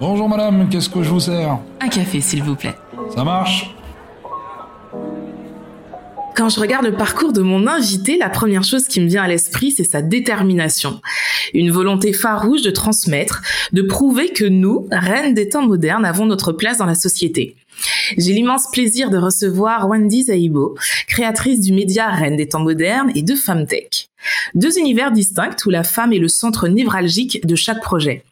Bonjour madame, qu'est-ce que je vous sers? Un café, s'il vous plaît. Ça marche? Quand je regarde le parcours de mon invité, la première chose qui me vient à l'esprit, c'est sa détermination. Une volonté farouche de transmettre, de prouver que nous, reines des temps modernes, avons notre place dans la société. J'ai l'immense plaisir de recevoir Wendy Zaibo, créatrice du média Reine des temps modernes et de Femtech. Deux univers distincts où la femme est le centre névralgique de chaque projet.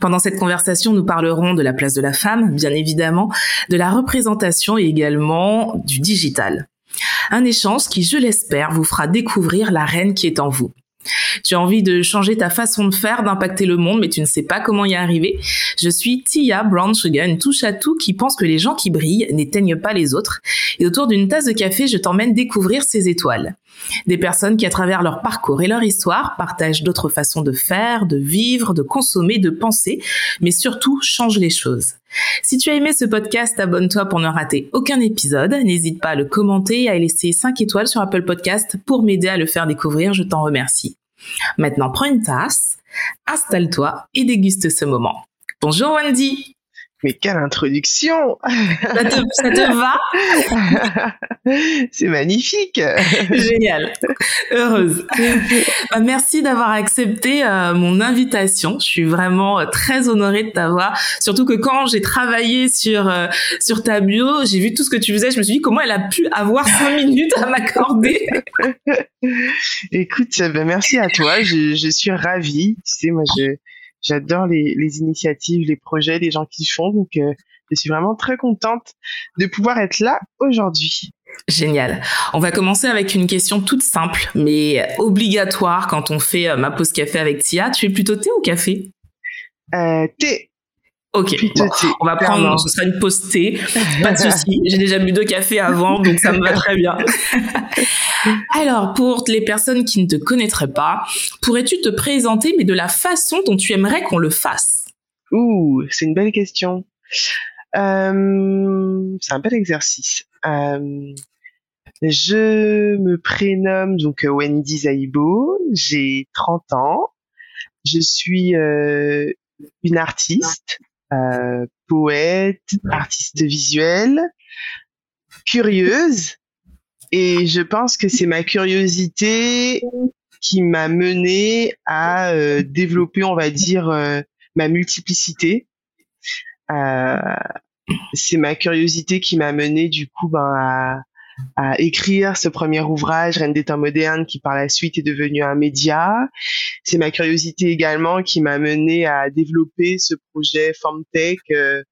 Pendant cette conversation, nous parlerons de la place de la femme, bien évidemment, de la représentation et également du digital. Un échange qui, je l'espère, vous fera découvrir la reine qui est en vous. Tu as envie de changer ta façon de faire, d'impacter le monde, mais tu ne sais pas comment y arriver. Je suis Tia Brown Sugar, une touche à tout qui pense que les gens qui brillent n'éteignent pas les autres. Et autour d'une tasse de café, je t'emmène découvrir ces étoiles. Des personnes qui, à travers leur parcours et leur histoire, partagent d'autres façons de faire, de vivre, de consommer, de penser, mais surtout changent les choses. Si tu as aimé ce podcast, abonne-toi pour ne rater aucun épisode. N'hésite pas à le commenter et à laisser 5 étoiles sur Apple Podcast pour m'aider à le faire découvrir. Je t'en remercie. Maintenant, prends une tasse, installe-toi et déguste ce moment. Bonjour Wendy mais quelle introduction Ça te, ça te va C'est magnifique Génial Heureuse bah, Merci d'avoir accepté euh, mon invitation. Je suis vraiment euh, très honorée de t'avoir. Surtout que quand j'ai travaillé sur euh, sur ta bio, j'ai vu tout ce que tu faisais. Je me suis dit comment elle a pu avoir cinq minutes à m'accorder? Écoute, ben merci à toi. Je, je suis ravie. Tu sais, moi, je j'adore les, les, initiatives, les projets, les gens qui font. Donc, euh, je suis vraiment très contente de pouvoir être là aujourd'hui. Génial. On va commencer avec une question toute simple, mais obligatoire quand on fait euh, ma pause café avec Tia. Tu es plutôt thé ou café? Euh, Thé. Ok, on va prendre, ce sera une pause thé, pas de souci. J'ai déjà bu deux cafés avant, donc ça me va très bien. Alors, pour les personnes qui ne te connaîtraient pas, pourrais-tu te présenter, mais de la façon dont tu aimerais qu'on le fasse? Ouh, c'est une belle question. Euh, c'est un bel exercice. Euh, je me prénomme donc Wendy Zaibo, j'ai 30 ans. Je suis euh, une artiste, euh, poète, artiste visuelle, curieuse. Et je pense que c'est ma curiosité qui m'a mené à euh, développer, on va dire, euh, ma multiplicité. c'est ma curiosité qui m'a mené du coup ben, à, à écrire ce premier ouvrage, Reine des temps modernes, qui par la suite est devenu un média. C'est ma curiosité également qui m'a mené à développer ce projet FormTech euh,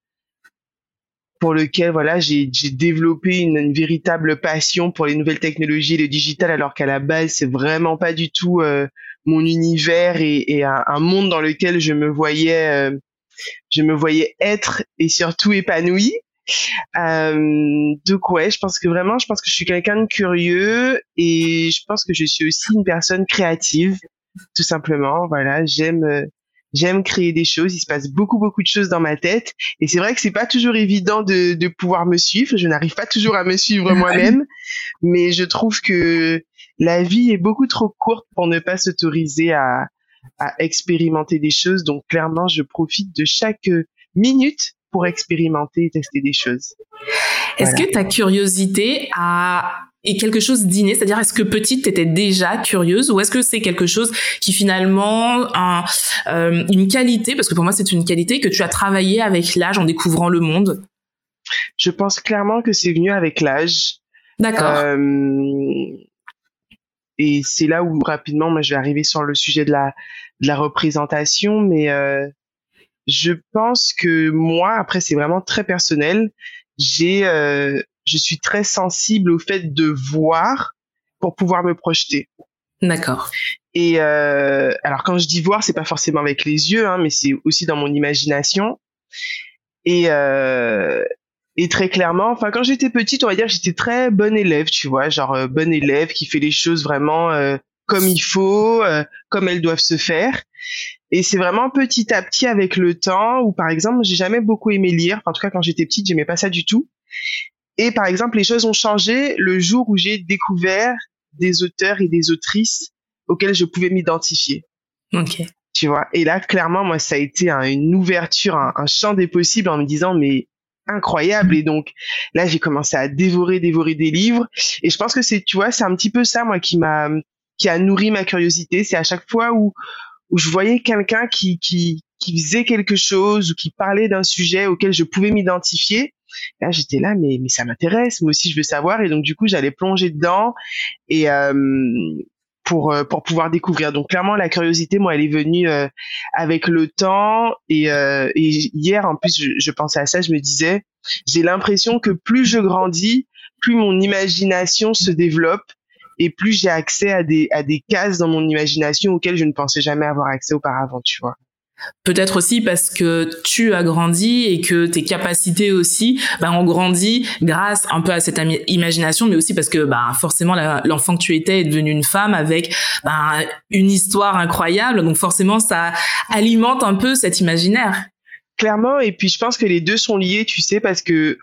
pour lequel voilà j'ai développé une, véritable passion pour les nouvelles technologies et le digital alors qu'à la base c'est vraiment pas du tout euh, mon univers et, un, monde dans lequel je me voyais euh, je me voyais être et surtout épanouie euh, donc ouais, je pense que vraiment, je pense que je suis quelqu'un de curieux et je pense que je suis aussi une personne créative, tout simplement. Voilà, j'aime j'aime créer des choses. Il se passe beaucoup beaucoup de choses dans ma tête et c'est vrai que c'est pas toujours évident de, de pouvoir me suivre. Je n'arrive pas toujours à me suivre moi-même, mais je trouve que la vie est beaucoup trop courte pour ne pas s'autoriser à à expérimenter des choses. Donc clairement, je profite de chaque minute pour expérimenter et tester des choses. Est-ce que ta curiosité a est quelque chose d'inné, c'est-à-dire est-ce que petite tu étais déjà curieuse ou est-ce que c'est quelque chose qui finalement un, euh, une qualité? Parce que pour moi c'est une qualité que tu as travaillé avec l'âge en découvrant le monde. Je pense clairement que c'est venu avec l'âge. D'accord. Euh, et c'est là où rapidement moi je vais arriver sur le sujet de la de la représentation mais euh, je pense que moi, après c'est vraiment très personnel, j'ai, euh, je suis très sensible au fait de voir pour pouvoir me projeter. D'accord. Et euh, alors quand je dis voir, c'est pas forcément avec les yeux, hein, mais c'est aussi dans mon imagination. Et euh, et très clairement, enfin quand j'étais petite, on va dire j'étais très bonne élève, tu vois, genre euh, bonne élève qui fait les choses vraiment comme il faut, comme elles doivent se faire. Et c'est vraiment petit à petit avec le temps où, par exemple, j'ai jamais beaucoup aimé lire. en tout cas, quand j'étais petite, j'aimais pas ça du tout. Et par exemple, les choses ont changé le jour où j'ai découvert des auteurs et des autrices auxquels je pouvais m'identifier. Ok. tu vois? Et là, clairement, moi, ça a été une ouverture, un, un champ des possibles en me disant, mais incroyable et donc là j'ai commencé à dévorer dévorer des livres et je pense que c'est tu vois c'est un petit peu ça moi qui m'a qui a nourri ma curiosité c'est à chaque fois où où je voyais quelqu'un qui qui qui faisait quelque chose ou qui parlait d'un sujet auquel je pouvais m'identifier. Là j'étais là mais mais ça m'intéresse moi aussi je veux savoir. Et donc du coup j'allais plonger dedans et euh, pour euh, pour pouvoir découvrir. Donc clairement la curiosité, moi, elle est venue euh, avec le temps. Et, euh, et hier en plus je, je, pensais à ça, je me disais j'ai l'impression que plus je grandis, plus mon imagination se développe et plus j'ai accès à des à des cases dans mon imagination auxquelles je ne pensais jamais avoir accès auparavant, tu vois. Peut-être aussi parce que tu as grandi et que tes capacités aussi ben, ont grandi grâce un peu à cette imagination, mais aussi parce que ben, forcément l'enfant que tu étais est devenu une femme avec ben, une histoire incroyable. Donc forcément, ça alimente un peu cet imaginaire. Clairement, et puis je pense que les deux sont liés, tu sais, parce que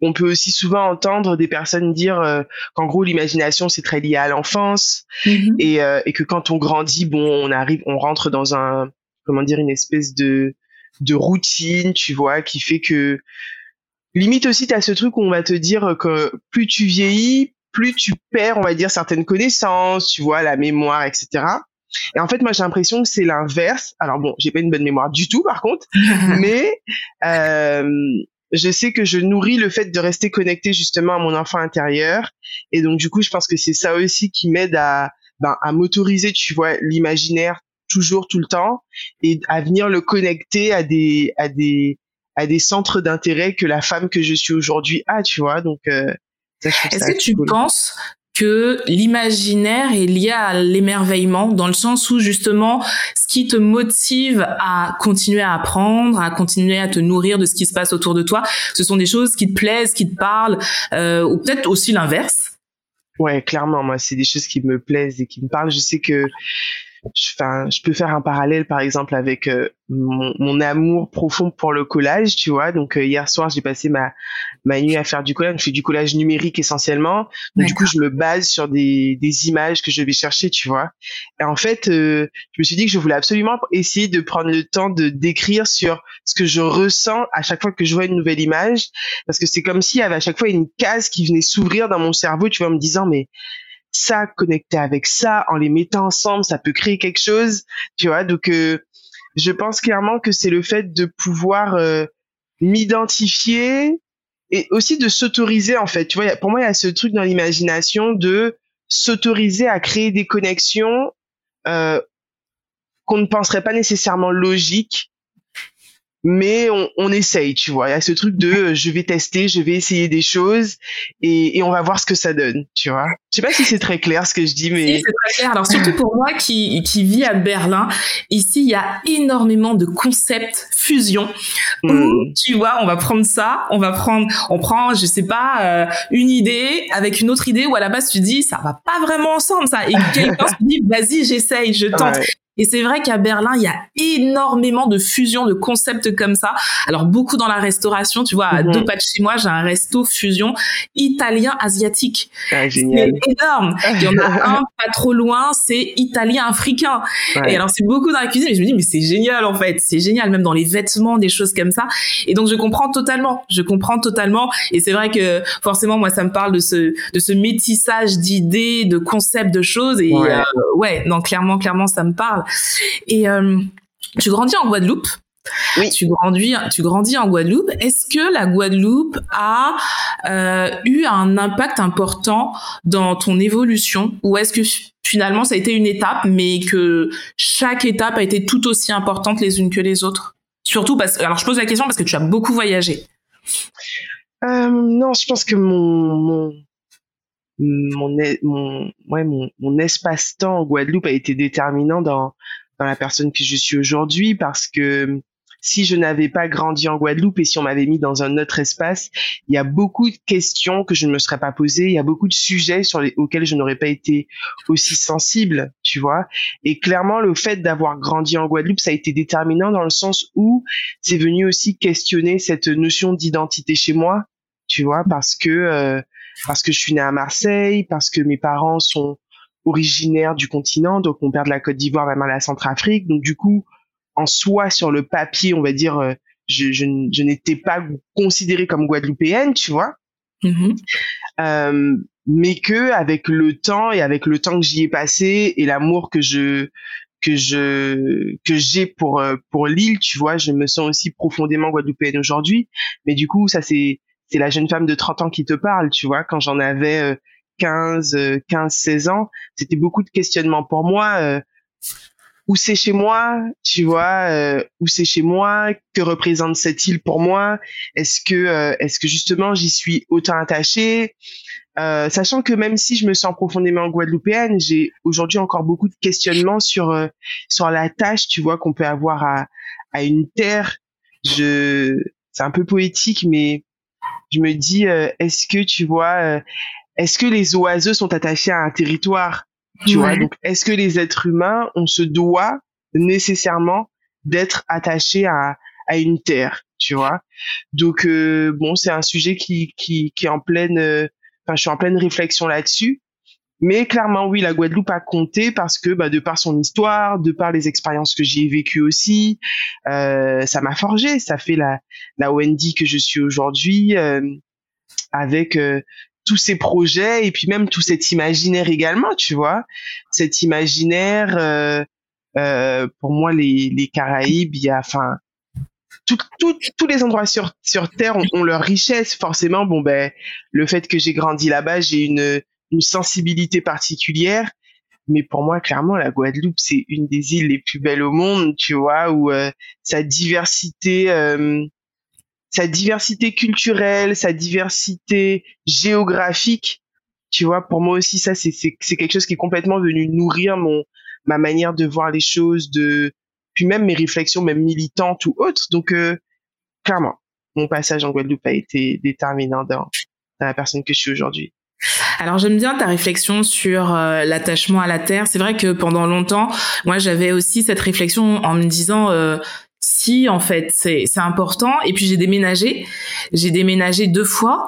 on peut aussi souvent entendre des personnes dire euh, qu'en gros l'imagination c'est très lié à l'enfance mm-hmm. et, euh, et que quand on grandit, bon, on arrive, on rentre dans un comment dire une espèce de de routine, tu vois, qui fait que limite aussi tu as ce truc où on va te dire que plus tu vieillis, plus tu perds, on va dire certaines connaissances, tu vois, la mémoire, etc. Et en fait, moi, j'ai l'impression que c'est l'inverse. Alors bon, j'ai pas une bonne mémoire du tout, par contre, mais euh, je sais que je nourris le fait de rester connecté justement à mon enfant intérieur. Et donc, du coup, je pense que c'est ça aussi qui m'aide à, ben, à m'autoriser, tu vois, l'imaginaire toujours tout le temps et à venir le connecter à des à des à des centres d'intérêt que la femme que je suis aujourd'hui a, tu vois. Donc euh, est-ce que tu penses l'imaginaire est lié à l'émerveillement dans le sens où justement ce qui te motive à continuer à apprendre, à continuer à te nourrir de ce qui se passe autour de toi, ce sont des choses qui te plaisent, qui te parlent, euh, ou peut-être aussi l'inverse. Ouais, clairement, moi c'est des choses qui me plaisent et qui me parlent. Je sais que enfin, je peux faire un parallèle par exemple avec euh, mon, mon, amour profond pour le collage, tu vois. Donc euh, hier soir, j'ai passé ma ma nuit à faire du collage. Je fais du collage numérique essentiellement. Donc, du coup, je me base sur des des images que je vais chercher, tu vois. Et en fait, euh, je me suis dit que je voulais absolument essayer de prendre le temps de d'écrire sur ce que je ressens à chaque fois que je vois une nouvelle image, parce que c'est comme s'il y avait à chaque fois une case qui venait s'ouvrir dans mon cerveau, tu vois, en me disant mais ça connecté avec ça, en les mettant ensemble, ça peut créer quelque chose, tu vois. Donc, euh, je pense clairement que c'est le fait de pouvoir euh, m'identifier et aussi de s'autoriser en fait. Tu vois, pour moi, il y a ce truc dans l'imagination de s'autoriser à créer des connexions euh, qu'on ne penserait pas nécessairement logiques mais on, on, essaye, tu vois. Il y a ce truc de euh, je vais tester, je vais essayer des choses et, et on va voir ce que ça donne, tu vois. Je sais pas si c'est très clair ce que je dis, mais c'est très clair. Alors surtout pour moi qui qui vis à Berlin, ici il y a énormément de concepts fusion. Hmm. tu vois, on va prendre ça, on va prendre, on prend, je sais pas, euh, une idée avec une autre idée où à la base tu dis ça va pas vraiment ensemble ça et quelqu'un se dit vas-y j'essaye, je tente. Et c'est vrai qu'à Berlin, il y a énormément de fusions de concepts comme ça. Alors beaucoup dans la restauration, tu vois, à deux mhm. pas de chez moi, j'ai un resto fusion italien asiatique. Ah, c'est énorme. Il y en a un pas trop loin, c'est italien africain. Et alors c'est beaucoup dans la cuisine, et je me dis mais c'est génial en fait, c'est génial même dans les vêtements, des choses comme ça. Et donc je comprends totalement, je comprends totalement. Et c'est vrai que forcément moi ça me parle de ce de ce métissage d'idées, de concepts, de choses. Et ouais, euh, ouais non clairement clairement ça me parle. Et euh, tu grandis en Guadeloupe. Oui. Tu grandis, tu grandis en Guadeloupe. Est-ce que la Guadeloupe a euh, eu un impact important dans ton évolution, ou est-ce que finalement ça a été une étape, mais que chaque étape a été tout aussi importante les unes que les autres? Surtout parce, alors je pose la question parce que tu as beaucoup voyagé. Euh, non, je pense que mon, mon mon, mon, ouais, mon, espace-temps en Guadeloupe a été déterminant dans, dans la personne que je suis aujourd'hui parce que si je n'avais pas grandi en Guadeloupe et si on m'avait mis dans un autre espace, il y a beaucoup de questions que je ne me serais pas posées, il y a beaucoup de sujets sur les, auxquels je n'aurais pas été aussi sensible, tu vois. Et clairement, le fait d'avoir grandi en Guadeloupe, ça a été déterminant dans le sens où c'est venu aussi questionner cette notion d'identité chez moi, tu vois, parce que euh, parce que je suis née à Marseille, parce que mes parents sont originaire du continent, donc mon père de la Côte d'Ivoire, ma mère de la Centrafrique. Donc du coup, en soi, sur le papier, on va dire, euh, je, je, je n'étais pas considérée comme guadeloupéenne, tu vois. Mhm. Euh, mais que avec le temps et avec le temps que j'y ai passé et l'amour que je que je que j'ai pour euh, pour l'île, tu vois, je me sens aussi profondément guadeloupéenne aujourd'hui. Mais du coup, ça c'est c'est la jeune femme de 30 ans qui te parle, tu vois. Quand j'en avais 15 15 16 ans, c'était beaucoup de questionnements pour moi. Euh, où c'est chez moi, tu vois, euh, où c'est chez moi, que représente cette île pour moi, est-ce que euh, est-ce que justement j'y suis autant attachée, sachant que même si je me sens profondément guadeloupéenne, j'ai aujourd'hui encore beaucoup de questionnements sur sur la tâche, tu vois, qu'on peut avoir à à une terre. Je c'est un peu poétique, mais je me dis, euh, est-ce que tu vois, est-ce que les oiseaux sont attachés à un territoire? Tu vois, donc est-ce que les êtres humains, on se doit nécessairement d'être attaché à, à une terre, tu vois? Donc euh, bon, c'est un sujet qui qui qui est en pleine, euh, enfin je suis en pleine réflexion là-dessus. Mais clairement, oui, la Guadeloupe a compté parce que, bah, de par son histoire, de par les expériences que j'y ai vécues aussi, euh, ça m'a forgé. Ça fait la, la Wendy que je suis aujourd'hui, euh, avec euh, tous ces projets et puis même tout cet imaginaire également, tu vois. Cet imaginaire, euh, euh, pour moi, les, les Caraïbes, il y a, enfin, tout, tout, tous les endroits sur, sur Terre ont, ont, leur richesse. Forcément, bon, ben, le fait que j'ai grandi là-bas, j'ai une, une sensibilité particulière. Mais pour moi, clairement, la Guadeloupe, c'est une des îles les plus belles au monde, tu vois, où euh, sa diversité euh, sa diversité culturelle, sa diversité géographique. Tu vois, pour moi aussi, ça, c'est, quelque chose qui est complètement venu nourrir mon, ma manière de voir les choses, de, puis même mes réflexions, même militantes ou autres. Donc, euh, clairement, mon passage en Guadeloupe a été déterminant dans, dans la personne que je suis aujourd'hui. Alors j'aime bien ta réflexion sur euh, l'attachement à la terre. C'est vrai que pendant longtemps, moi j'avais aussi cette réflexion en me disant euh, si en fait c'est important. Et puis j'ai déménagé. J'ai déménagé deux fois.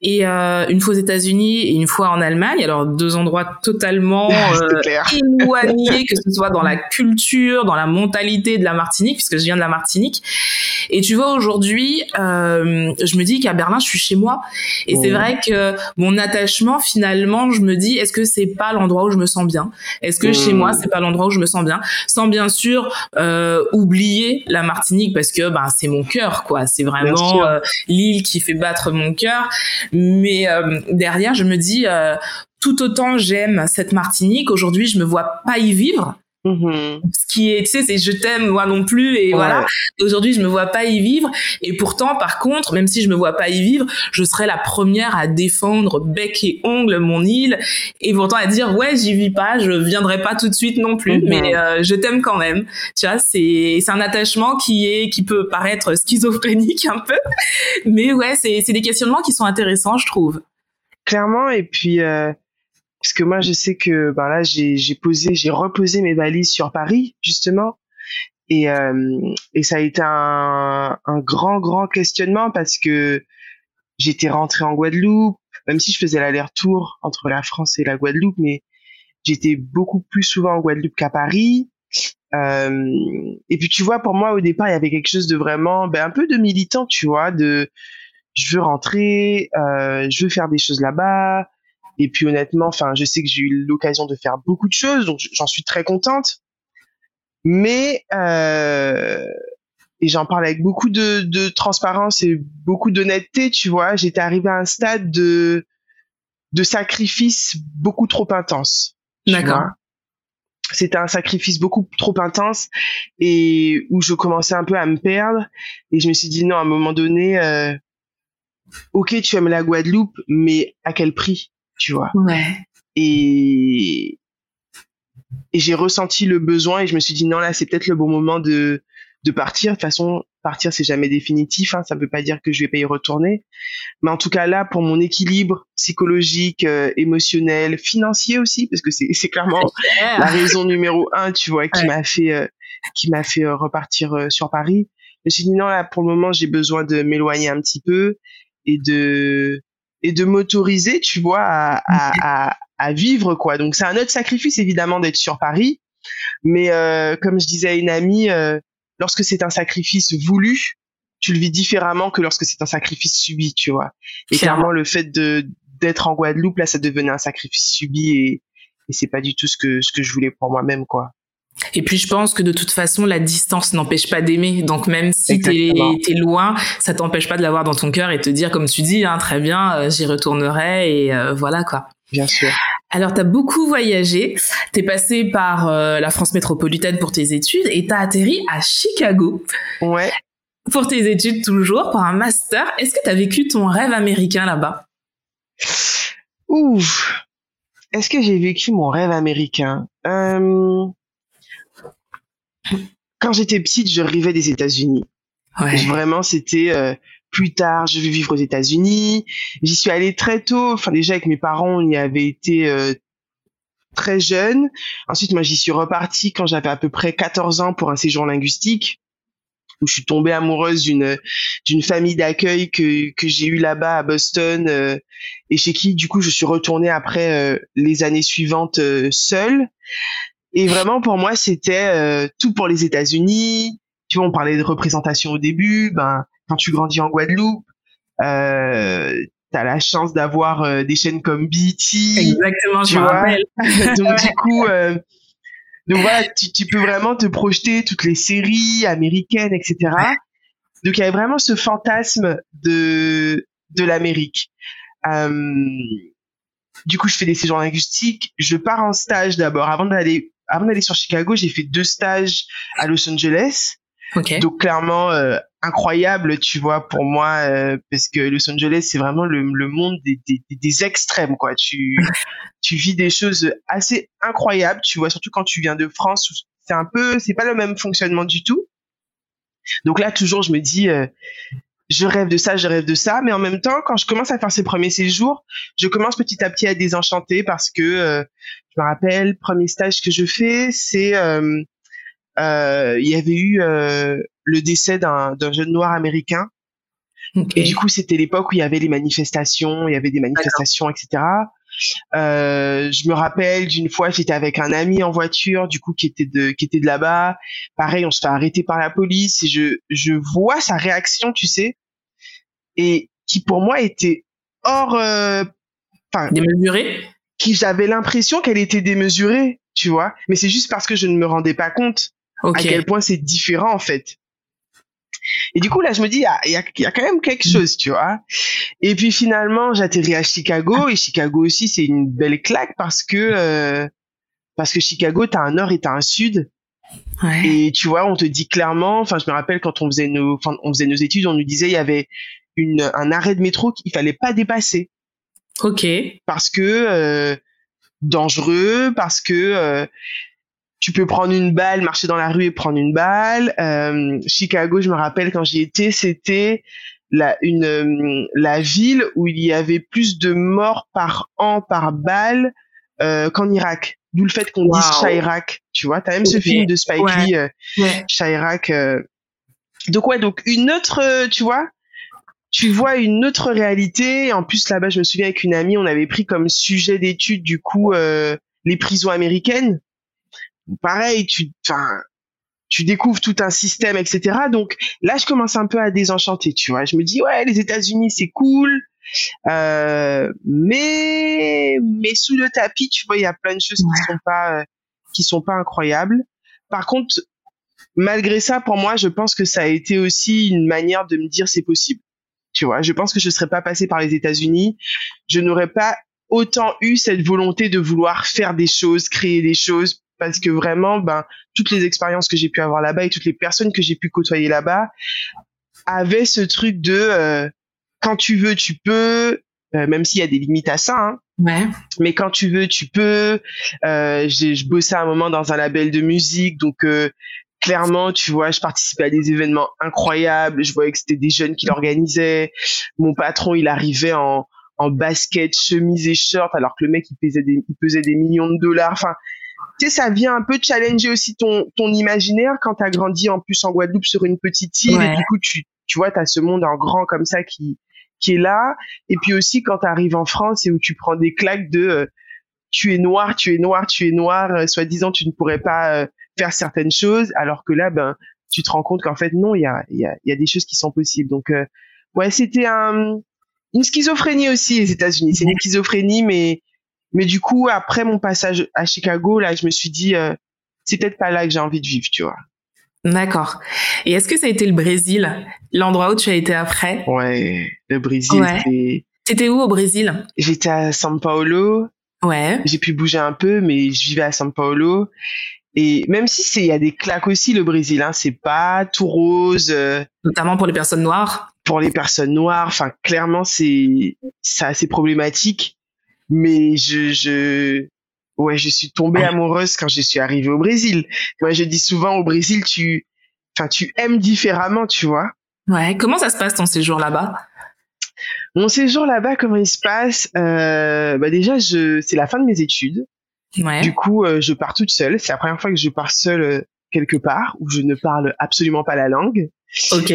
Et euh, une fois aux États-Unis et une fois en Allemagne. Alors deux endroits totalement euh, éloignés que ce soit dans la culture dans la mentalité de la Martinique puisque je viens de la Martinique. Et tu vois aujourd'hui euh, je me dis qu'à Berlin je suis chez moi. Et c'est vrai que mon attachement finalement je me dis est-ce que c'est pas l'endroit où je me sens bien? Est-ce que chez moi c'est pas l'endroit où je me sens bien? Sans bien sûr oublier la Martinique parce que ben c'est mon cœur quoi. C'est vraiment euh, l'île qui fait battre mon cœur. Mais euh, derrière je me dis euh, tout autant j'aime cette Martinique. Aujourd'hui je me vois pas y vivre Mmh. Ce qui est, tu sais, c'est je t'aime moi non plus et ouais. voilà. Aujourd'hui, je me vois pas y vivre et pourtant, par contre, même si je me vois pas y vivre, je serai la première à défendre bec et ongle mon île et pourtant à dire ouais, j'y vis pas, je viendrai pas tout de suite non plus, mmh. mais euh, je t'aime quand même. Tu vois, c'est c'est un attachement qui est qui peut paraître schizophrénique un peu, mais ouais, c'est c'est des questionnements qui sont intéressants, je trouve. Clairement et puis. Euh parce que moi je sais que ben là j'ai posé j'ai reposé mes valises sur Paris justement. Et euh, et ça a été un un grand grand questionnement parce que j'étais rentrée en Guadeloupe même si je faisais l'aller-retour entre la France et la Guadeloupe mais j'étais beaucoup plus souvent en Guadeloupe qu'à Paris. Euh, et puis tu vois pour moi au départ il y avait quelque chose de vraiment ben un peu de militant tu vois de je veux rentrer euh, je veux faire des choses là-bas et puis honnêtement, enfin, je sais que j'ai eu l'occasion de faire beaucoup de choses, donc j'en suis très contente. Mais euh, et j'en parle avec beaucoup de, de transparence et beaucoup d'honnêteté, tu vois. J'étais arrivée à un stade de de sacrifice beaucoup trop intense. D'accord. C'était un sacrifice beaucoup trop intense et où je commençais un peu à me perdre et je me suis dit non à un moment donné euh, ok tu aimes la Guadeloupe mais à quel prix? Tu vois. Ouais. Et et j'ai ressenti le besoin et je me suis dit non là c'est peut-être le bon moment de de partir. De toute façon, partir c'est jamais définitif. Hein, ça ne veut pas dire que je vais pas y retourner. Mais en tout cas là, pour mon équilibre psychologique, euh, émotionnel, financier aussi, parce que c'est c'est clairement la raison numéro un, tu vois, qui ouais. m'a fait euh, qui m'a fait euh, repartir sur Paris. Je me suis dit non là pour le moment j'ai besoin de m'éloigner un petit peu et de et de m'autoriser, tu vois, à, à, à, à vivre quoi. Donc c'est un autre sacrifice évidemment d'être sur Paris, mais euh, comme je disais à une amie, euh, lorsque c'est un sacrifice voulu, tu le vis différemment que lorsque c'est un sacrifice subi, tu vois. Et clairement le fait de d'être en Guadeloupe là, ça devenait un sacrifice subi et et c'est pas du tout ce que ce que je voulais pour moi-même quoi. Et puis je pense que de toute façon, la distance n'empêche pas d'aimer. Donc même si t'es es loin, ça t'empêche pas de l'avoir dans ton cœur et te dire, comme tu dis, hein, très bien, euh, j'y retournerai et euh, voilà quoi. Bien sûr. Alors t'as beaucoup voyagé, t'es passé par euh, la France métropolitaine pour tes études et t'as atterri à Chicago. Ouais. Pour tes études toujours, pour un master. Est-ce que t'as vécu ton rêve américain là-bas? Ouf. Est-ce que j'ai vécu mon rêve américain? Euh quand j'étais petite, je rêvais des États-Unis. Vraiment, c'était euh, plus tard, je vais vivre aux États-Unis. J'y suis allée très tôt. Enfin, déjà avec mes parents, on y avait été euh, très jeune. Ensuite, moi, j'y suis repartie quand j'avais à peu près 14 ans pour un séjour linguistique où je suis tombée amoureuse d'une d'une famille d'accueil que que j'ai eu là-bas à Boston euh, et chez qui du coup je suis retournée après les années suivantes seule et vraiment, pour moi, c'était euh, tout pour les États-Unis. Tu vois, on parlait de représentation au début. Ben, quand tu grandis en Guadeloupe, euh, t'as la chance d'avoir euh, des chaînes comme BT. Exactement, je me rappelle. donc du coup, euh, donc voilà, tu, tu, peux vraiment te projeter toutes les séries américaines, etc. Donc il y avait vraiment ce fantasme de de l'Amérique. du coup, je fais des séjours linguistiques. Je pars en stage d'abord avant d'aller avant d'aller sur Chicago, j'ai fait deux stages à Los Angeles. Donc clairement euh, incroyable, tu vois, pour moi, euh, parce que Los Angeles c'est vraiment le, le monde des, des, des, extrêmes, quoi. Tu tu vis des choses assez incroyables, tu vois, surtout quand tu viens de France, c'est un peu, c'est pas le même fonctionnement du tout. Donc là toujours, je me dis, euh, je rêve de ça, je rêve de ça, mais en même temps, quand je commence à faire ces premiers séjours, je commence petit à petit à désenchanter parce que euh, je me rappelle, premier stage que je fais, c'est euh, euh, il y avait eu le décès d'un jeune noir américain. Et du coup, c'était l'époque où il y avait les manifestations, il y avait des manifestations, etc. Euh, je me rappelle d'une fois, j'étais avec un ami en voiture, du coup qui était de qui était de là-bas. Pareil, on se fait arrêter par la police et je je vois sa réaction, tu sais, et qui pour moi était hors, euh, enfin démesurée. Qui j'avais l'impression qu'elle était démesurée, tu vois. Mais c'est juste parce que je ne me rendais pas compte à quel point c'est différent en fait. Et du coup, là, je me dis, il y a, y a, quand même quelque chose, tu vois. Et puis finalement, j'atterris à Chicago, et Chicago aussi, c'est une belle claque parce que, euh, parce que Chicago, t'as un nord et t'as un sud. Ouais. Et tu vois, on te dit clairement, enfin, je me rappelle quand on faisait nos, enfin, on faisait nos études, on nous disait, il y avait une, un arrêt de métro qu'il fallait pas dépasser. Ok. Parce que, euh, dangereux, parce que, euh, tu peux prendre une balle, marcher dans la rue et prendre une balle. Euh, Chicago, je me rappelle quand j'y étais, c'était la une euh, la ville où il y avait plus de morts par an par balle euh, qu'en Irak. D'où le fait qu'on dise Chirac. Tu vois, t'as même ce film de Spike Lee, euh, Chirac. Euh. Donc ouais, donc une autre, tu vois, tu vois une autre réalité. En plus là-bas, je me souviens avec une amie, on avait pris comme sujet d'étude du coup les prisons américaines pareil, tu, enfin, tu découvres tout un système, etc. Donc là, je commence un peu à désenchanter, tu vois. Je me dis ouais, les États-Unis c'est cool, euh, mais mais sous le tapis, tu vois, il y a plein de choses qui sont pas euh, qui sont pas incroyables. Par contre, malgré ça, pour moi, je pense que ça a été aussi une manière de me dire c'est possible. Tu vois, je pense que je serais pas passé par les États-Unis, je n'aurais pas autant eu cette volonté de vouloir faire des choses, créer des choses, parce que vraiment, ben, toutes les expériences que j'ai pu avoir là-bas et toutes les personnes que j'ai pu côtoyer là-bas avaient ce truc de euh, quand tu veux, tu peux, euh, même s'il y a des limites à ça. Hein, ouais. Mais quand tu veux, tu peux. Euh, j'ai, je bossais un moment dans un label de musique, donc euh, clairement, tu vois, je participais à des événements incroyables. Je voyais que c'était des jeunes qui l'organisaient. Mon patron, il arrivait en en basket, chemise et short, alors que le mec il pesait des, il pesait des millions de dollars. Enfin, tu sais, ça vient un peu challenger aussi ton, ton imaginaire quand t'as grandi en plus en Guadeloupe sur une petite île et du coup tu, tu vois, t'as ce monde en grand comme ça qui, qui est là. Et puis aussi quand t'arrives en France et où tu prends des claques de, euh, tu es noir, tu es noir, tu es noir, euh, soi-disant tu ne pourrais pas euh, faire certaines choses, alors que là, ben, tu te rends compte qu'en fait non, il y a, y, a, y a des choses qui sont possibles. Donc euh, ouais, c'était un, une schizophrénie aussi les États-Unis. C'est une schizophrénie, mais mais du coup après mon passage à Chicago, là, je me suis dit c'est peut-être pas là que j'ai envie de vivre, tu vois. D'accord. Et est-ce que ça a été le Brésil, l'endroit où tu as été après? Ouais, le Brésil. Ouais. T'étais où au Brésil? J'étais à São Paulo. Ouais. J'ai pu bouger un peu, mais je vivais à São Paulo. Et même si c'est, il y a des claques aussi le Brésil, hein, c'est pas tout rose. Euh, Notamment pour les personnes noires. Pour les personnes noires, enfin clairement c'est, c'est assez problématique. Mais je, je, ouais, je suis tombée amoureuse quand je suis arrivée au Brésil. Moi, je dis souvent au Brésil, tu, enfin, tu aimes différemment, tu vois. Ouais. Comment ça se passe ton séjour là-bas? Mon séjour là-bas, comment il se passe? Euh, Bah déjà, je, c'est la fin de mes études. Ouais. Du coup, euh, je pars toute seule. C'est la première fois que je pars seule euh, quelque part où je ne parle absolument pas la langue. Ok.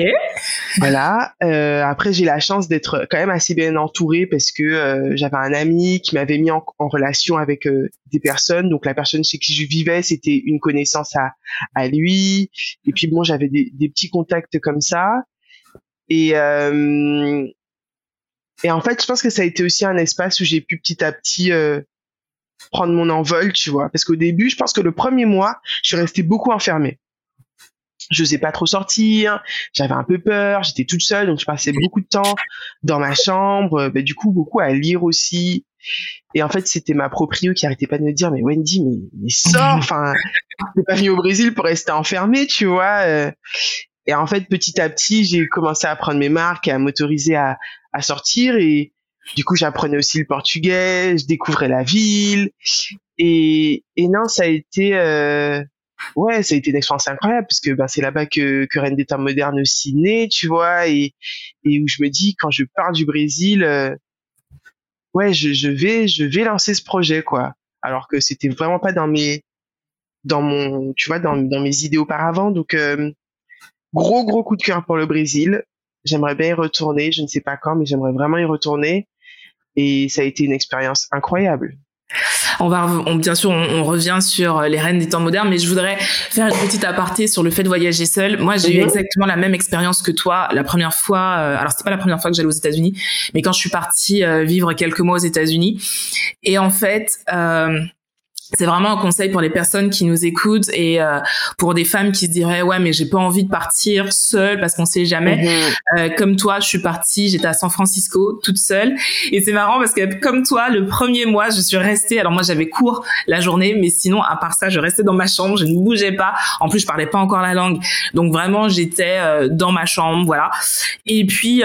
Voilà. Euh, après, j'ai la chance d'être quand même assez bien entourée parce que euh, j'avais un ami qui m'avait mis en, relation avec euh, des personnes. Donc la personne chez qui je vivais, c'était une connaissance à, lui. Et puis bon, j'avais des, petits contacts comme ça. Et en fait, je pense que ça a été aussi un espace où j'ai pu petit à petit prendre mon envol, tu vois. Parce qu'au début, je pense que le premier mois, je suis restée beaucoup enfermée je n'osais pas trop sortir, j'avais un peu peur, j'étais toute seule, donc je passais beaucoup de temps dans ma chambre, bah, du coup beaucoup à lire aussi. Et en fait, c'était ma proprio qui arrêtait pas de me dire, mais Wendy, mais, mais sors, enfin, t'es pas venu au Brésil pour rester enfermée, tu vois. Euh. Et en fait, petit à petit, j'ai commencé à prendre mes marques et à m'autoriser à, à sortir. Et du coup, j'apprenais aussi le portugais, je découvrais la ville. Et, et non, ça a été... Euh, ouais, ça a été une expérience incroyable parce que ben, c'est là-bas que, que Reine des temps modernes aussi naît, tu vois, et, et où je me dis quand je pars du Brésil, euh, ouais, je, je vais je vais lancer ce projet quoi. Alors que c'était vraiment pas dans mes dans mon tu vois dans, dans mes idées auparavant donc euh, gros gros coup de cœur pour le Brésil. J'aimerais bien y retourner, je ne sais pas quand mais j'aimerais vraiment y retourner et ça a été une expérience incroyable. On va, on, bien sûr, on, revient sur les reines des temps modernes, mais je voudrais faire une petite aparté sur le fait de voyager seul. Moi, j'ai eu mhm. exactement la même expérience que toi la première fois. Euh, alors, c'est pas la première fois que j'allais aux États-Unis, mais quand je suis partie euh, vivre quelques mois aux États-Unis, et en fait. Euh, c'est vraiment un conseil pour les personnes qui nous écoutent et euh, pour des femmes qui se diraient ouais mais j'ai pas envie de partir seule parce qu'on sait jamais. Mhm. Euh, comme toi, je suis partie, j'étais à San Francisco toute seule et c'est marrant parce que comme toi, le premier mois, je suis restée. Alors moi, j'avais cours la journée, mais sinon à part ça, je restais dans ma chambre, je ne bougeais pas. En plus, je parlais pas encore la langue, donc vraiment j'étais euh, dans ma chambre, voilà. Et puis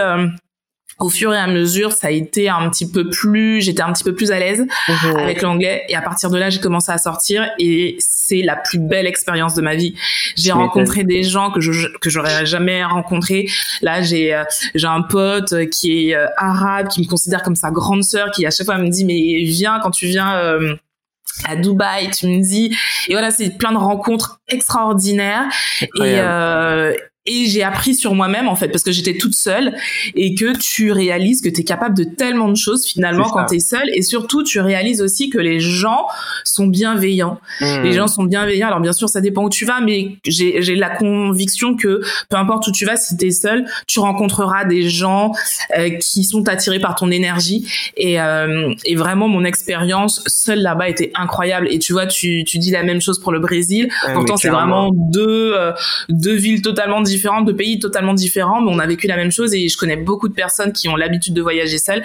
au fur et à mesure, ça a été un petit peu plus, j'étais un petit peu plus à l'aise mhm. avec l'anglais et à partir de là, j'ai commencé à sortir et c'est la plus belle expérience de ma vie. J'ai rencontré des gens que je que j'aurais jamais rencontrés. Là, j'ai euh, j'ai un pote qui est euh, arabe, qui me considère comme sa grande sœur, qui à chaque fois me dit mais viens quand tu viens euh, à Dubaï, tu me dis. Et voilà, c'est plein de rencontres extraordinaires. Et, euh, et j'ai appris sur moi-même en fait parce que j'étais toute seule et que tu réalises que tu es capable de tellement de choses finalement quand tu es seule et surtout tu réalises aussi que les gens sont bienveillants. Mmh. Les gens sont bienveillants. Alors bien sûr, ça dépend où tu vas mais j'ai j'ai la conviction que peu importe où tu vas si tu es seule, tu rencontreras des gens euh, qui sont attirés par ton énergie et euh, et vraiment mon expérience seule là-bas était incroyable et tu vois tu tu dis la même chose pour le Brésil. Pourtant c'est vraiment deux euh, deux villes totalement différentes différentes, de pays totalement différents, mais on a vécu la même chose et je connais beaucoup de personnes qui ont l'habitude de voyager seules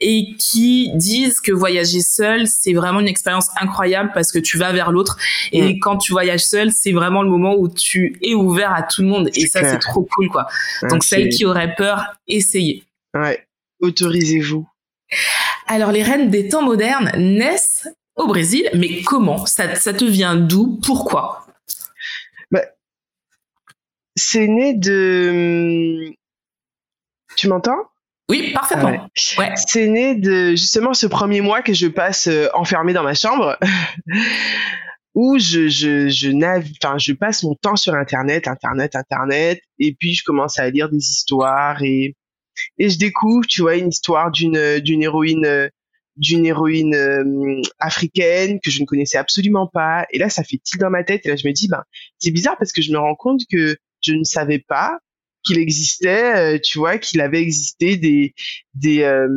et qui disent que voyager seul, c'est vraiment une expérience incroyable parce que tu vas vers l'autre et mm. quand tu voyages seul, c'est vraiment le moment où tu es ouvert à tout le monde et ça c'est trop cool quoi. Donc celles qui auraient peur, essayez. Ouais, autorisez-vous. Alors les reines des temps modernes naissent au Brésil, mais comment? Ça, ça te vient d'où? Pourquoi? C'est né de. Tu m'entends? Oui, parfaitement. Ouais. C'est né de justement ce premier mois que je passe euh, enfermé dans ma chambre. où je je je enfin je passe mon temps sur internet internet internet et puis je commence à lire des histoires et et je découvre tu vois une histoire d'une d'une héroïne d'une héroïne euh, africaine que je ne connaissais absolument pas. Et là, ça fait tilt dans ma tête. Et là, je me dis, ben, c'est bizarre parce que je me rends compte que je ne savais pas qu'il existait, euh, tu vois, qu'il avait existé des des euh,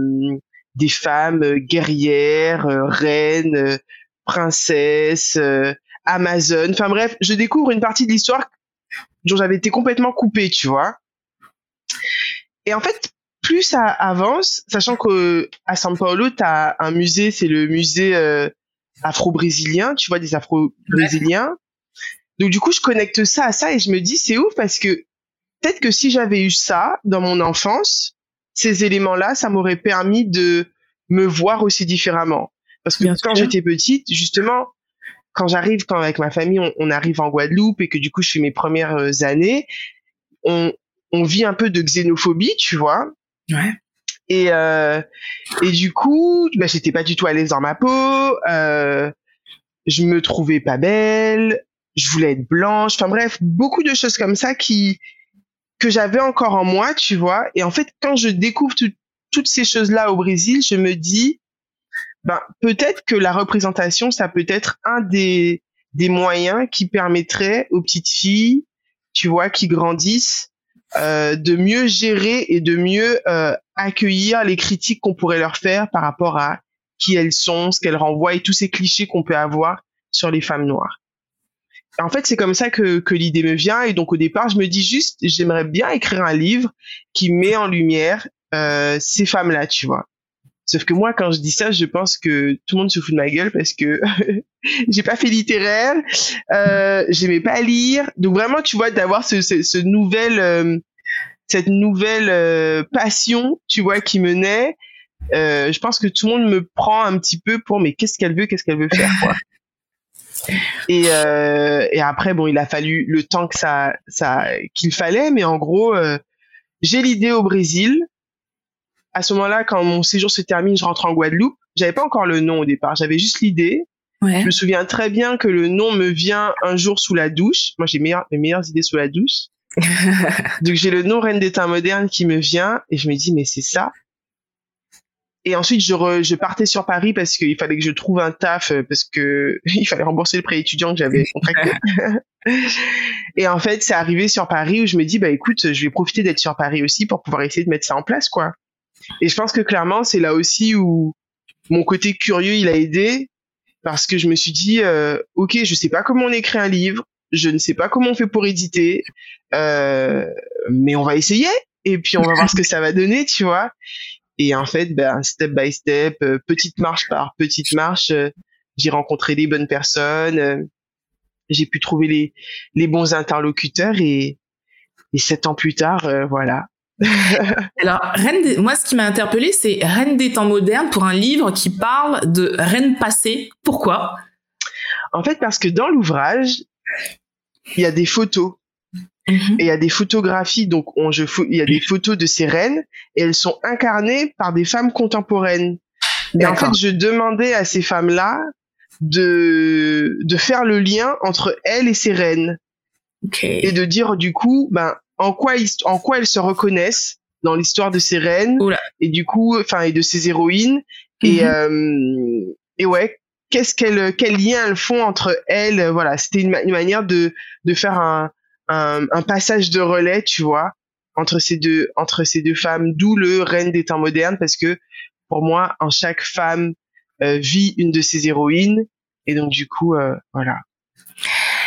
des femmes guerrières, reines, princesses, amazones. Enfin bref, je découvre une partie de l'histoire dont j'avais été complètement coupée, tu vois. Et en fait, plus ça avance, sachant que à São Paulo, tu as un musée, c'est le musée euh, afro-brésilien, tu vois, des afro-brésiliens. Donc du coup, je connecte ça à ça et je me dis, c'est ouf parce que peut-être que si j'avais eu ça dans mon enfance, ces éléments-là, ça m'aurait permis de me voir aussi différemment. Parce que quand j'étais petite, justement, quand j'arrive, quand avec ma famille, on, arrive en Guadeloupe et que du coup, je fais mes premières euh, années, on, on vit un peu de xénophobie, tu vois. Ouais. Et euh, et du coup, bah, j'étais pas du tout à l'aise dans ma peau. Euh, je me trouvais pas belle. Je voulais être blanche. Enfin bref, beaucoup de choses comme ça qui que j'avais encore en moi, tu vois. Et en fait, quand je découvre toutes ces choses-là au Brésil, je me dis, ben peut-être que la représentation, ça peut être un des des moyens qui permettrait aux petites filles, tu vois, qui grandissent, euh, de mieux gérer et de mieux euh, accueillir les critiques qu'on pourrait leur faire par rapport à qui elles sont, ce qu'elles renvoient et tous ces clichés qu'on peut avoir sur les femmes noires. En fait, c'est comme ça que, que l'idée me vient et donc au départ, je me dis juste, j'aimerais bien écrire un livre qui met en lumière euh, ces femmes-là, tu vois. Sauf que moi, quand je dis ça, je pense que tout le monde se fout de ma gueule parce que j'ai pas fait littéraire, euh, j'aimais pas lire. Donc vraiment, tu vois, d'avoir ce, ce, ce nouvel, euh, cette nouvelle euh, passion, tu vois, qui me naît. Euh, je pense que tout le monde me prend un petit peu pour mais qu'est-ce qu'elle veut, qu'est-ce qu'elle veut faire, quoi. Et, euh, et après, bon, il a fallu le temps que ça, ça qu'il fallait, mais en gros, j'ai l'idée au Brésil à ce moment-là, quand mon séjour se termine, je rentre en Guadeloupe. J'avais pas encore le nom au départ, j'avais juste l'idée. Ouais. Je me souviens très bien que le nom me vient un jour sous la douche. Moi, j'ai meilleures, mes meilleures idées sous la douche. Donc j'ai le nom Reine des temps modernes qui me vient et je me dis mais c'est ça. Et ensuite je, je partais sur Paris parce qu'il fallait que je trouve un taf euh, parce que il fallait rembourser le prêt étudiant que j'avais contracté. et en fait c'est arrivé sur Paris où je me dis bah écoute je vais profiter d'être sur Paris aussi pour pouvoir essayer de mettre ça en place quoi. Et je pense que clairement, c'est là aussi où mon côté curieux, il a aidé parce que je me suis dit, euh, ok, je sais pas comment on écrit un livre, je ne sais pas comment on fait pour éditer, euh, mais on va essayer et puis on va voir ce que ça va donner, tu vois. Et en fait, ben, step by step, euh, petite marche par petite marche, euh, j'ai rencontré les bonnes personnes, euh, j'ai pu trouver les, les bons interlocuteurs et, et sept ans plus tard, voilà, Alors, Reine moi, ce qui m'a interpellée, c'est Reine des temps modernes pour un livre qui parle de Reine passée. Pourquoi? En fait, parce que dans l'ouvrage, il y a des photos. Mhm. Et il y a des photographies, donc on, je, il y a des photos de ces reines et elles sont incarnées par des femmes contemporaines. Et en fait, je demandais à ces femmes-là de, de faire le lien entre elles et ces reines. Et de dire du coup, ben, en quoi en quoi elles se reconnaissent dans l'histoire de ces reines et du coup enfin et de ces héroïnes et mhm. euh, et ouais qu'est-ce qu'elles quel lien elles font entre elles? Voilà c'était une, manière de de faire un, un, passage de relais tu vois entre ces deux entre ces deux femmes d'où le reine des temps modernes parce que pour moi en chaque femme euh, vit une de ces héroïnes. Et donc du coup euh, voilà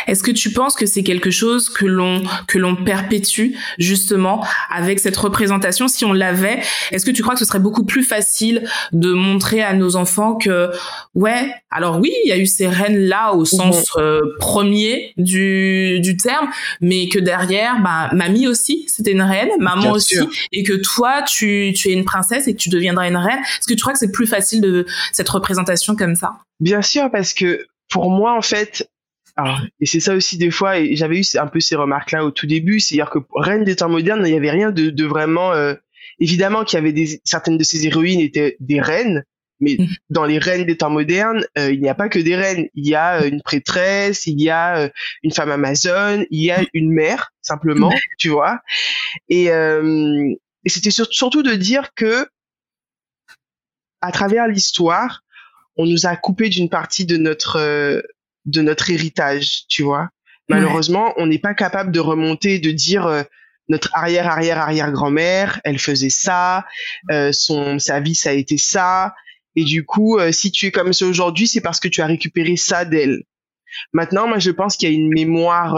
est-ce que tu penses que c'est quelque chose que l'on que l'on perpétue justement avec cette représentation Si on l'avait, est-ce que tu crois que ce serait beaucoup plus facile de montrer à nos enfants que ouais, alors oui, il y a eu ces reines là au sens mhm. euh, premier du du terme, mais que derrière, bah mamie aussi, c'était une reine, maman aussi, et que toi tu tu es une princesse et que tu deviendras une reine. Est-ce que tu crois que c'est plus facile de cette représentation comme ça? Bien sûr, parce que pour moi, en fait, et c'est ça aussi des fois, et j'avais eu un peu ces remarques-là au tout début, c'est-à-dire que Reine des temps modernes, il n'y avait rien de, de vraiment... Euh, évidemment qu'il y avait des, certaines de ces héroïnes étaient des reines, mais mm. dans les reines des temps modernes, euh, il n'y a pas que des reines. Il y a euh, une prêtresse, il y a une femme amazone, il y a une mère, simplement, tu vois. Et, et c'était surtout de dire que à travers l'histoire, on nous a coupé d'une partie de notre de notre héritage, tu vois. Malheureusement, on n'est pas capable de remonter, de dire euh, notre arrière arrière arrière grand-mère, elle faisait ça, euh, son sa vie ça a été ça, et du coup, si tu es comme ça aujourd'hui, c'est parce que tu as récupéré ça d'elle. Maintenant, moi, je pense qu'il y a une mémoire,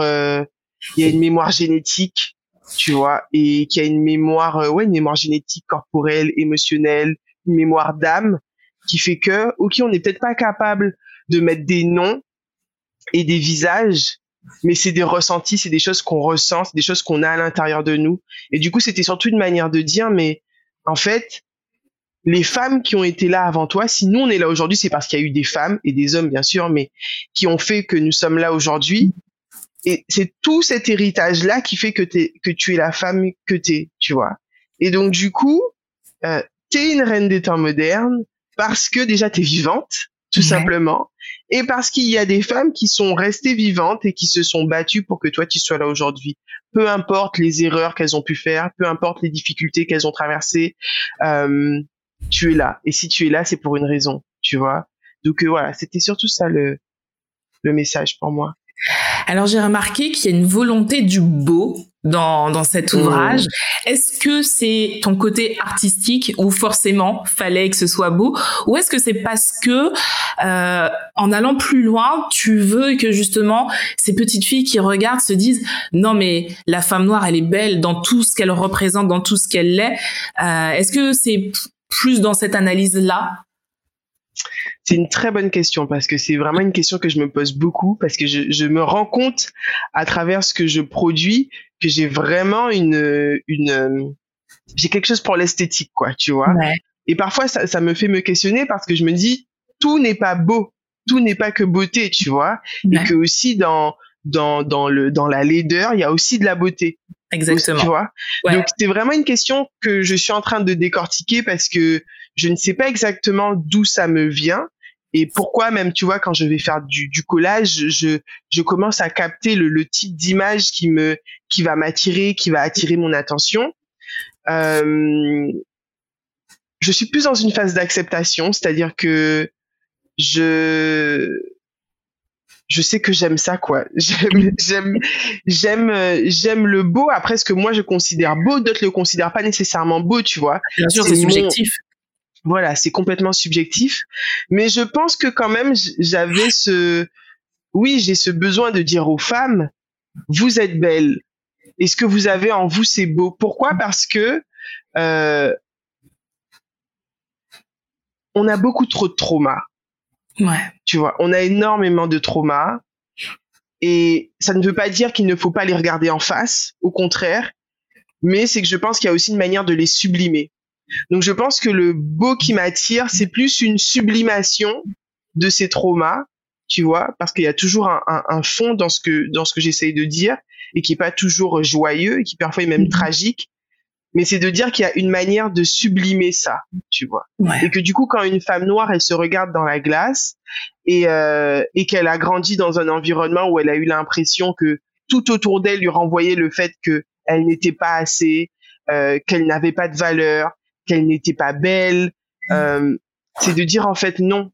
il y a une mémoire génétique, tu vois, et qu'il y a une mémoire, ouais, une mémoire génétique, corporelle, émotionnelle, une mémoire d'âme qui fait que, ok, on n'est peut-être pas capable de mettre des noms et des visages, mais c'est des ressentis, c'est des choses qu'on ressent, c'est des choses qu'on a à l'intérieur de nous. Et du coup, c'était surtout une manière de dire, mais en fait, les femmes qui ont été là avant toi, si nous on est là aujourd'hui, c'est parce qu'il y a eu des femmes et des hommes bien sûr, mais qui ont fait que nous sommes là aujourd'hui. Et c'est tout cet héritage là qui fait que t'es, que tu es la femme que t'es, tu vois. Et donc du coup, euh, t'es une reine des temps modernes parce que déjà t'es vivante, tout simplement, et parce qu'il y a des femmes qui sont restées vivantes et qui se sont battues pour que toi tu sois là aujourd'hui. Peu importe les erreurs qu'elles ont pu faire, peu importe les difficultés qu'elles ont traversées, euh, tu es là. Et si tu es là, c'est pour une raison, tu vois. Donc euh, voilà, c'était surtout ça le le message pour moi. Alors j'ai remarqué qu'il y a une volonté du beau dans, dans cet mmh. ouvrage. Est-ce que c'est ton côté artistique ou forcément fallait que ce soit beau? Ou est-ce que c'est parce que euh, en allant plus loin, tu veux que justement ces petites filles qui regardent se disent non mais la femme noire elle est belle dans tout ce qu'elle représente, dans tout ce qu'elle est. Euh, est-ce que c'est plus dans cette analyse là c'est une très bonne question parce que c'est vraiment une question que je me pose beaucoup parce que je, je me rends compte à travers ce que je produis que j'ai vraiment une une j'ai quelque chose pour l'esthétique quoi, tu vois. Et parfois ça, ça me fait me questionner parce que je me dis tout n'est pas beau, tout n'est pas que beauté, tu vois, et que aussi dans dans dans le dans la laideur, il y a aussi de la beauté. Exactement. Tu vois. Donc c'est vraiment une question que je suis en train de décortiquer parce que je ne sais pas exactement d'où ça me vient et pourquoi même tu vois quand je vais faire du, du collage je je commence à capter le, le type d'image qui me qui va m'attirer qui va attirer mon attention. Euh, je suis plus dans une phase d'acceptation c'est-à-dire que je je sais que j'aime ça quoi. J'aime j'aime j'aime j'aime le beau. Après ce que moi je considère beau d'autres le considèrent pas nécessairement beau tu vois. Bien sûr c'est subjectif voilà, c'est complètement subjectif, mais je pense que quand même j'avais ce, oui, j'ai ce besoin de dire aux femmes, vous êtes belles, et ce que vous avez en vous c'est beau. Pourquoi? Parce que euh, on a beaucoup trop de traumas. Ouais. Tu vois, on a énormément de traumas, et ça ne veut pas dire qu'il ne faut pas les regarder en face, au contraire, mais c'est que je pense qu'il y a aussi une manière de les sublimer. Donc je pense que le beau qui m'attire, c'est plus une sublimation de ces traumas, tu vois, parce qu'il y a toujours un, un, fond dans ce que dans ce que j'essaye de dire et qui est pas toujours joyeux et qui parfois est même mhm. tragique. Mais c'est de dire qu'il y a une manière de sublimer ça, tu vois, et que du coup, quand une femme noire, elle se regarde dans la glace et euh, et qu'elle a grandi dans un environnement où elle a eu l'impression que tout autour d'elle lui renvoyait le fait que elle n'était pas assez, euh, qu'elle n'avait pas de valeur, qu'elle n'était pas belle. Mm. Euh, c'est de dire en fait non.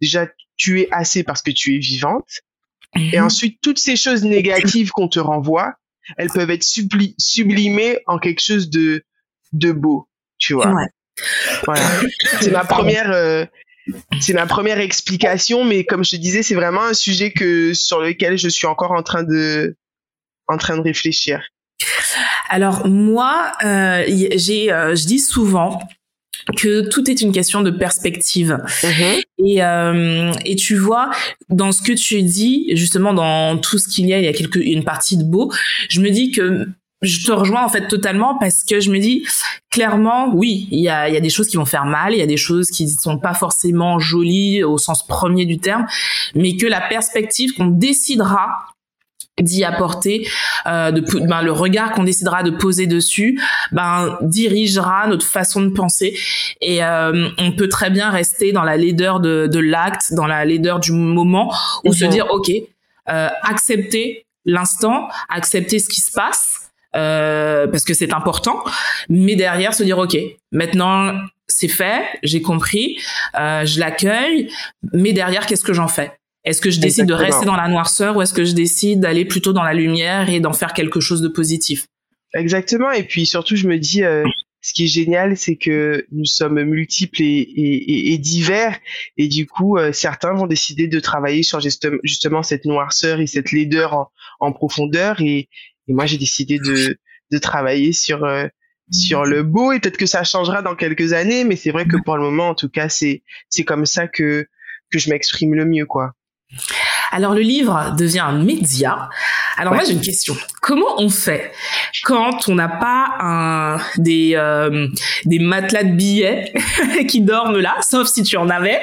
Déjà, tu es assez parce que tu es vivante. Et mm-hmm. ensuite, toutes ces choses négatives qu'on te renvoie, elles peuvent être sublimées en quelque chose de de beau, tu vois. Voilà. C'est ma première euh, c'est ma première explication, mais comme je te disais, c'est vraiment un sujet que sur lequel je suis encore en train de en train de réfléchir. Alors moi, euh, j'ai, euh, je dis souvent que tout est une question de perspective. Mm-hmm. Et, euh, et tu vois, dans ce que tu dis, justement, dans tout ce qu'il y a, il y a quelque, une partie de beau. Je me dis que je te rejoins en fait totalement parce que je me dis clairement, oui, il y a, y a des choses qui vont faire mal, il y a des choses qui sont pas forcément jolies au sens premier du terme, mais que la perspective qu'on décidera d'y apporter, euh, de, ben, le regard qu'on décidera de poser dessus, ben dirigera notre façon de penser. Et euh, on peut très bien rester dans la laideur de, de l'acte, dans la laideur du moment, ou se mhm. dire ok, euh, accepter l'instant, accepter ce qui se passe. euh, parce que c'est important, mais derrière se dire ok, maintenant c'est fait, j'ai compris, euh, je l'accueille, mais derrière qu'est-ce que j'en fais? Est-ce que je décide de rester dans la noirceur ou est-ce que je décide d'aller plutôt dans la lumière et d'en faire quelque chose de positif? Exactement. Et puis surtout, je me dis, euh, ce qui est génial, c'est que nous sommes multiples et, divers, et du coup, euh, certains vont décider de travailler sur justement cette noirceur et cette laideur en, profondeur, et, moi, j'ai décidé de, de travailler sur euh, sur le beau, et peut-être que ça changera dans quelques années, mais c'est vrai que pour le moment, en tout cas, c'est c'est comme ça que que je m'exprime le mieux, quoi. Alors le livre devient un média. Alors moi j'ai une question. Comment on fait quand on n'a pas un des euh, des matelas de billets qui dorment là, sauf si tu en avais?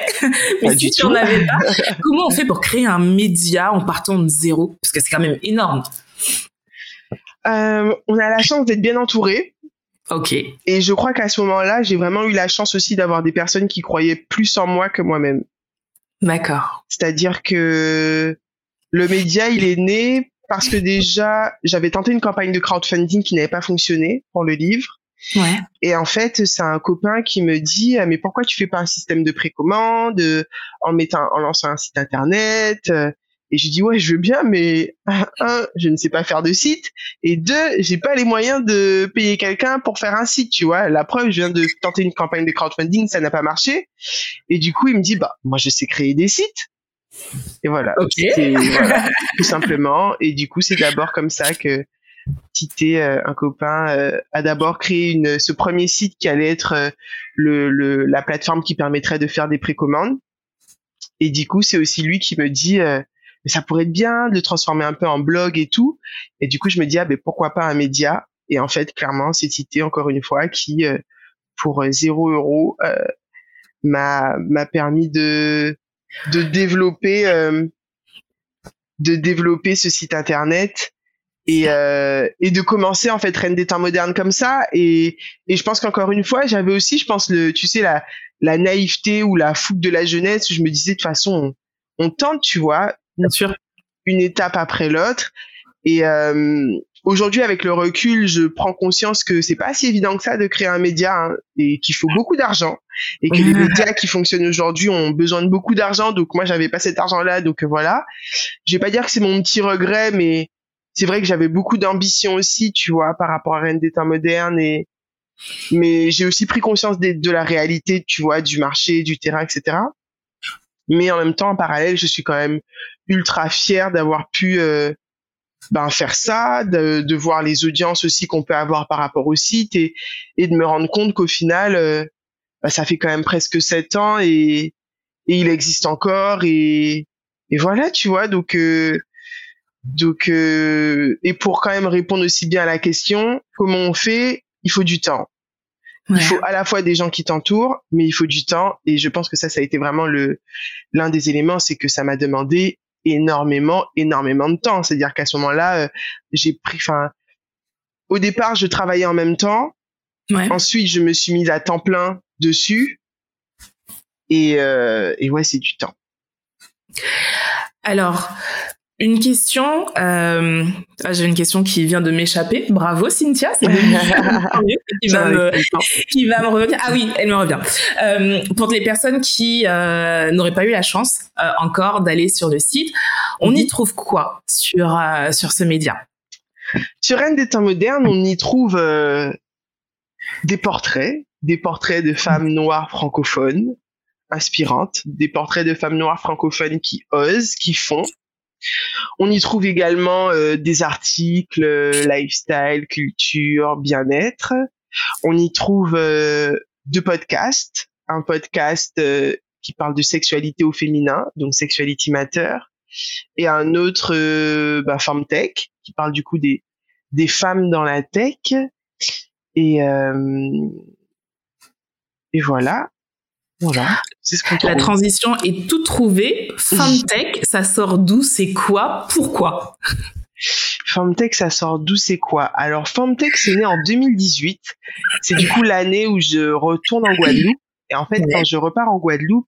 Mais si tu en avais pas, comment on fait pour créer un média en partant de zéro? Parce que c'est quand même énorme. Euh, on a la chance d'être bien entouré. Ok. Et je crois qu'à ce moment-là, j'ai vraiment eu la chance aussi d'avoir des personnes qui croyaient plus en moi que moi-même. D'accord. C'est-à-dire que le média, il est né parce que déjà, j'avais tenté une campagne de crowdfunding qui n'avait pas fonctionné pour le livre. Ouais. Et en fait, c'est un copain qui me dit mais pourquoi tu fais pas un système de précommande en mettant en lançant un site internet et je dis ouais, je veux bien, mais un, je ne sais pas faire de site, et deux, j'ai pas les moyens de payer quelqu'un pour faire un site, tu vois. La preuve, je viens de tenter une campagne de crowdfunding, ça n'a pas marché, et du coup, il me dit bah moi je sais créer des sites. Et voilà, voilà tout simplement. Et du coup, c'est d'abord comme ça que Tité, euh, un copain, euh, a d'abord créé une, ce premier site qui allait être euh, le, le, la plateforme qui permettrait de faire des précommandes. Et du coup, c'est aussi lui qui me dit, mais ça pourrait être bien de le transformer un peu en blog et tout. Et du coup, je me dis, ah, ben, pourquoi pas un média? Et en fait, clairement, c'est Tité, encore une fois, qui, euh, pour zéro euro, euh, m'a m'a permis de de développer euh, de développer ce site internet et euh, et de commencer en fait Reine des temps modernes comme ça et et je pense qu'encore une fois j'avais aussi je pense le tu sais la la naïveté ou la fougue de la jeunesse où je me disais de toute façon on, on tente tu vois bien sûr, une étape après l'autre. Et euh, aujourd'hui, avec le recul, je prends conscience que c'est pas si évident que ça de créer un média hein, et qu'il faut beaucoup d'argent et que les médias qui fonctionnent aujourd'hui ont besoin de beaucoup d'argent. Donc moi, j'avais pas cet argent-là, donc voilà. Je vais pas dire que c'est mon petit regret, mais c'est vrai que j'avais beaucoup d'ambition aussi, tu vois, par rapport à Rennes des temps modernes et mais j'ai aussi pris conscience de, de, la réalité, tu vois, du marché, du terrain, etc. Mais en même temps, en parallèle, je suis quand même ultra fier d'avoir pu euh, ben, faire ça, de, de, voir les audiences aussi qu'on peut avoir par rapport au site et, et de me rendre compte qu'au final, euh, ben, ça fait quand même presque sept ans et, et il existe encore et, et voilà, tu vois. Donc, euh, donc et pour quand même répondre aussi bien à la question, comment on fait? Il faut du temps. Il faut à la fois des gens qui t'entourent, mais il faut du temps. Et je pense que ça, ça a été vraiment le l'un des éléments, c'est que ça m'a demandé énormément, énormément de temps. C'est-à-dire qu'à ce moment-là, euh, j'ai pris, enfin, au départ, je travaillais en même temps. Ensuite, je me suis mise à temps plein dessus. Et, euh, et ouais, c'est du temps. Alors, une question, euh, ah, j'ai une question qui vient de m'échapper. Bravo Cynthia, c'est qui, va me, qui va me revenir. Ah oui, elle me revient. Euh, pour les personnes qui euh, n'auraient pas eu la chance euh, encore d'aller sur le site, on y mhm. trouve quoi sur euh, sur ce média? Sur Rennes des temps modernes, on y trouve euh, des portraits, des portraits de femmes noires francophones inspirantes, des portraits de femmes noires francophones qui osent, qui font on y trouve également euh, des articles euh, lifestyle, culture, bien-être. On y trouve euh, deux podcasts, un podcast qui parle de sexualité au féminin, donc Sexuality Matter, et un autre bah, Tech qui parle du coup des femmes dans la tech. Et voilà voilà. Ce la transition est toute trouvée. Femtech, ça sort d'où C'est quoi Pourquoi? Femtech, ça sort d'où C'est quoi? Alors, Femtech, c'est né en 2018. C'est du coup l'année où je retourne en Guadeloupe. Et en fait, quand je repars en Guadeloupe,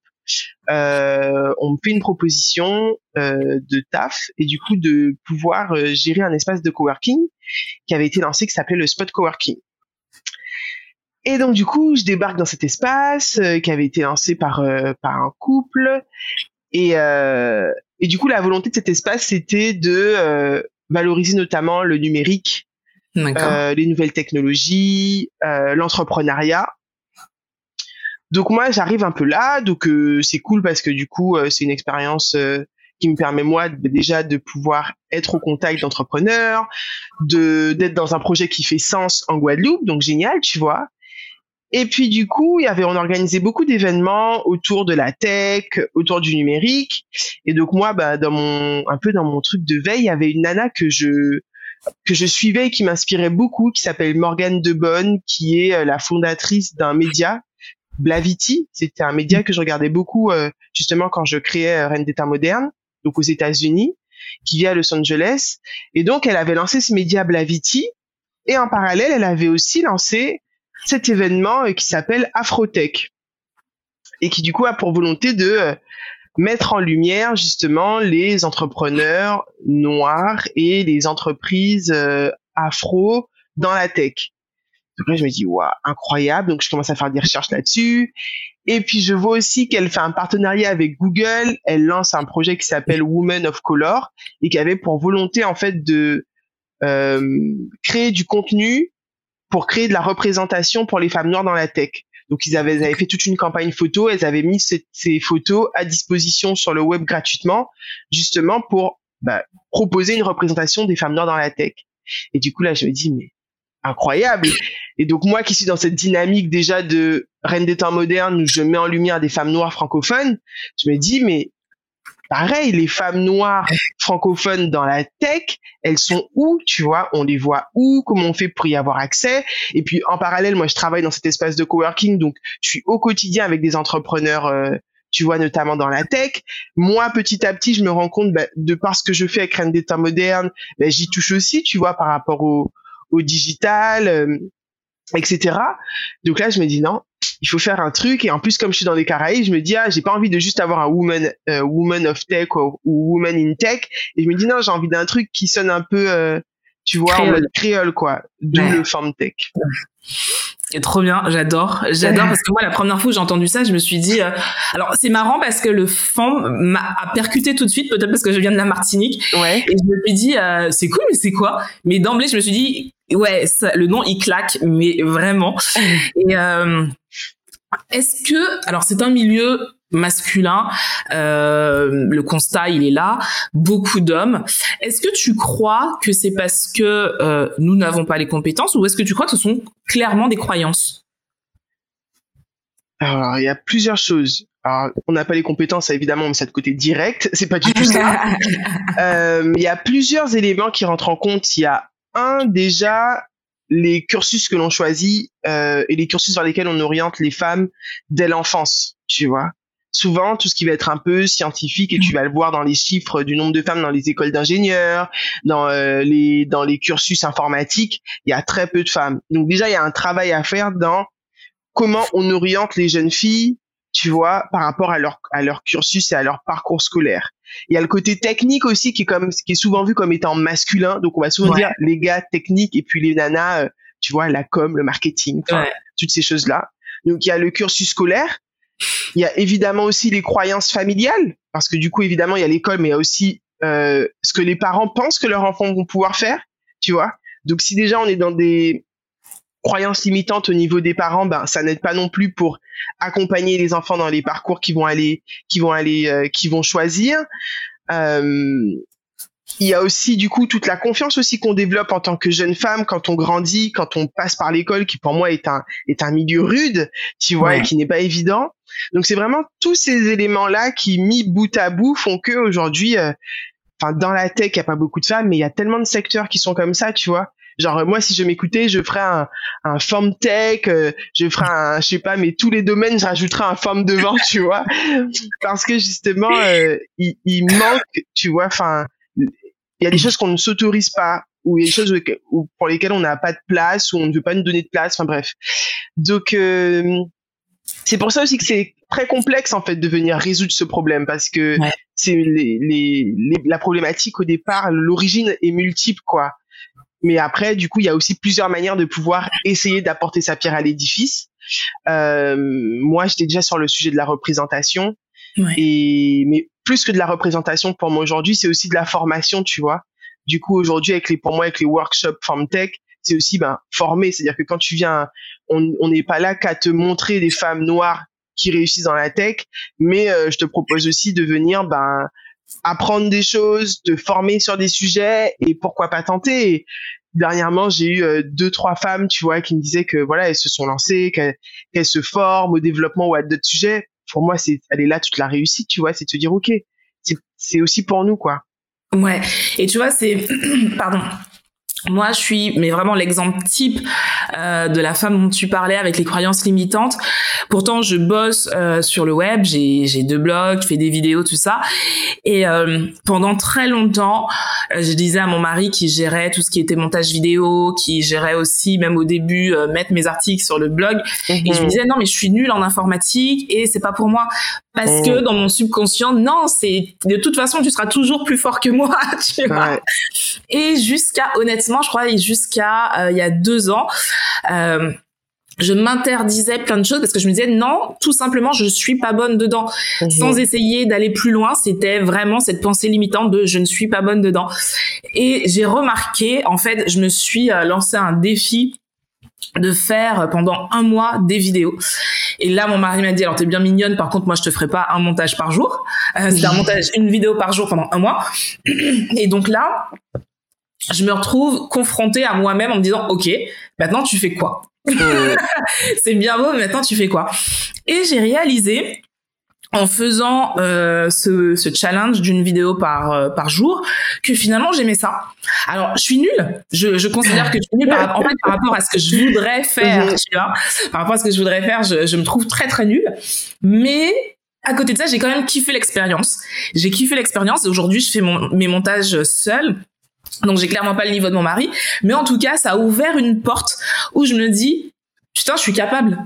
euh, on me fait une proposition euh, de taf et du coup de pouvoir euh, gérer un espace de coworking qui avait été lancé qui s'appelait le Spot Coworking. Et donc du coup, je débarque dans cet espace qui avait été lancé par par un couple. Et et du coup la volonté de cet espace c'était de valoriser notamment le numérique, les nouvelles technologies, l'entrepreneuriat. Donc moi j'arrive un peu là, donc euh, c'est cool parce que du coup euh, c'est une expérience euh, qui me permet moi déjà de pouvoir être au contact d'entrepreneurs, de d'être dans un projet qui fait sens en Guadeloupe, donc génial, tu vois. Et puis du coup, il y avait on organisait beaucoup d'événements autour de la tech, autour du numérique. Et donc moi, bah, dans mon un peu dans mon truc de veille, il y avait une nana que je que je suivais et qui m'inspirait beaucoup, qui s'appelle Morgane Debonne, qui est la fondatrice d'un média Blavity, c'était un média que je regardais beaucoup euh, justement quand je créais euh, Reine d'État moderne, donc aux États-Unis, qui vit à Los Angeles. Et donc elle avait lancé ce média Blavity, et en parallèle, elle avait aussi lancé cet événement euh, qui s'appelle Afrotech, et qui du coup a pour volonté de mettre en lumière justement les entrepreneurs noirs et les entreprises afro dans la tech. Donc là, je me dis, waouh, incroyable. Donc, je commence à faire des recherches là-dessus. Et puis, je vois aussi qu'elle fait un partenariat avec Google. Elle lance un projet qui s'appelle Women of Color et qui avait pour volonté, en fait, de euh, créer du contenu pour créer de la représentation pour les femmes noires dans la tech. Donc, ils avaient, ils avaient fait toute une campagne photo. Elles avaient mis ces, photos à disposition sur le web gratuitement, justement pour bah, proposer une représentation des femmes noires dans la tech. Et du coup, là, je me dis, mais incroyable. Et donc moi qui suis dans cette dynamique déjà de reine des temps modernes où je mets en lumière des femmes noires francophones, je me dis mais pareil, les femmes noires francophones dans la tech, elles sont où, tu vois, on les voit où, comment on fait pour y avoir accès? Et puis en parallèle, moi je travaille dans cet espace de coworking, donc je suis au quotidien avec des entrepreneurs. Euh, tu vois, notamment dans la tech. Moi, petit à petit, je me rends compte, bah, de par ce que je fais avec Reine des temps modernes, bah, j'y touche aussi, tu vois, par rapport au, au digital, euh, etc. Donc là, je me dis non, il faut faire un truc. Et en plus, comme je suis dans les Caraïbes, je me dis ah, j'ai pas envie de juste avoir un woman, euh, woman of tech ou, woman in tech. Et je me dis non, j'ai envie d'un truc qui sonne un peu, euh, tu vois, créole. en mode créole quoi, d'où le farm tech. C'est trop bien, j'adore, j'adore parce que moi la première fois que j'ai entendu ça, je me suis dit, alors c'est marrant parce que le fond m'a percuté tout de suite, peut-être parce que je viens de la Martinique, ouais. et je me suis dit c'est cool mais c'est quoi? Mais d'emblée je me suis dit ouais, le nom il claque, mais vraiment. Et euh, est-ce que, alors c'est un milieu masculin, euh, le constat il est là, beaucoup d'hommes. Est-ce que tu crois que c'est parce que euh, nous n'avons pas les compétences ou est-ce que tu crois que ce sont clairement des croyances? Alors, il y a plusieurs choses. Alors, on n'a pas les compétences, évidemment, mais c'est de côté direct. C'est pas du tout ça. euh, il y a plusieurs éléments qui rentrent en compte. Il y a un, déjà, les cursus que l'on choisit euh, et les cursus vers lesquels on oriente les femmes dès l'enfance, tu vois. Souvent, tout ce qui va être un peu scientifique, et tu vas le voir dans les chiffres du nombre de femmes dans les écoles d'ingénieurs, dans euh, les dans les cursus informatiques, il y a très peu de femmes. Donc déjà, il y a un travail à faire dans comment on oriente les jeunes filles, tu vois, par rapport à leur à leur cursus et à leur parcours scolaire. Il y a le côté technique aussi qui est comme qui est souvent vu comme étant masculin. Donc on va souvent dire les gars techniques et puis les nanas, euh, tu vois, la com, le marketing, toutes ces choses là. Donc il y a le cursus scolaire. Il y a évidemment aussi les croyances familiales parce que du coup évidemment il y a l'école, mais il y a aussi euh, ce que les parents pensent que leurs enfants vont pouvoir faire, tu vois. Donc si déjà on est dans des croyances limitantes au niveau des parents, ben ça n'aide pas non plus pour accompagner les enfants dans les parcours qui vont aller, qui vont aller, euh, qui vont choisir. Euh, il y a aussi du coup toute la confiance aussi qu'on développe en tant que jeune femme quand on grandit, quand on passe par l'école, qui pour moi est un est un milieu rude, tu vois, et qui n'est pas évident. Donc c'est vraiment tous ces éléments là qui mis bout à bout font que aujourd'hui, euh, enfin dans la tech il y a pas beaucoup de femmes, mais il y a tellement de secteurs qui sont comme ça, tu vois. Genre moi si je m'écoutais, je ferais un, un form tech, euh, je ferais un, je sais pas, mais tous les domaines, je rajouterais un form devant, tu vois, parce que justement euh, il, il, manque, tu vois, enfin il y a des choses qu'on ne s'autorise pas ou il y a des choses pour lesquelles on n'a pas de place ou on ne veut pas nous donner de place, enfin bref. Donc euh, c'est pour ça aussi que c'est très complexe en fait de venir résoudre ce problème parce que c'est les, les, la problématique au départ, l'origine est multiple quoi. Mais après, du coup, il y a aussi plusieurs manières de pouvoir essayer d'apporter sa pierre à l'édifice. Euh, moi, j'étais déjà sur le sujet de la représentation. Et mais plus que de la représentation pour moi aujourd'hui, c'est aussi de la formation, tu vois. Du coup, aujourd'hui, avec les pour moi avec les workshops FormTech, c'est aussi ben former, c'est-à-dire que quand tu viens, on n'est pas là qu'à te montrer des femmes noires qui réussissent dans la tech, mais euh, je te propose aussi de venir ben apprendre des choses, te former sur des sujets et pourquoi pas tenter. Dernièrement, j'ai eu euh, deux trois femmes, tu vois, qui me disaient que voilà, elles se sont lancées, qu'elles se forment au développement ou à d'autres sujets. Pour moi, c'est elle est là toute la réussite, tu vois, c'est te dire ok, c'est aussi pour nous quoi. Ouais. Et tu vois, c'est pardon, moi, je suis, mais vraiment l'exemple type euh, de la femme dont tu parlais avec les croyances limitantes. Pourtant, je bosse euh, sur le web, j'ai, deux blogs, je fais des vidéos, tout ça. Et euh, pendant très longtemps, euh, je disais à mon mari qui gérait tout ce qui était montage vidéo, qui gérait aussi, même au début, euh, mettre mes articles sur le blog. Et je me mhm. disais non, mais je suis nulle en informatique et c'est pas pour moi parce que mhm. dans mon subconscient, non, c'est de toute façon, tu seras toujours plus fort que moi, tu vois. Et jusqu'à honnêtement je crois, jusqu'à euh, il y a deux ans. Euh, je m'interdisais plein de choses parce que je me disais non, tout simplement, je suis pas bonne dedans. Mhm. Sans essayer d'aller plus loin, c'était vraiment cette pensée limitante de je ne suis pas bonne dedans. Et j'ai remarqué, en fait, je me suis euh, lancé un défi de faire pendant un mois des vidéos. Et là, mon mari m'a dit, alors t'es bien mignonne, par contre, moi, je te ferai pas un montage par jour. c'est un montage, une vidéo par jour pendant un mois. Et donc là, je me retrouve confrontée à moi-même en me disant, OK, maintenant tu fais quoi? C'est bien beau, mais maintenant tu fais quoi? Et j'ai réalisé en faisant euh, ce, ce, challenge d'une vidéo par euh, par jour que finalement j'aimais ça. Alors je suis nulle, je, je considère que je suis nulle par, en fait, par rapport à ce que je voudrais faire, mhm. tu vois. Par rapport à ce que je voudrais faire, je, je me trouve très très nulle. Mais à côté de ça, j'ai quand même kiffé l'expérience. J'ai kiffé l'expérience et aujourd'hui je fais mon, mes montages seul donc j'ai clairement pas le niveau de mon mari, mais en tout cas, ça a ouvert une porte où je me dis putain, je suis capable.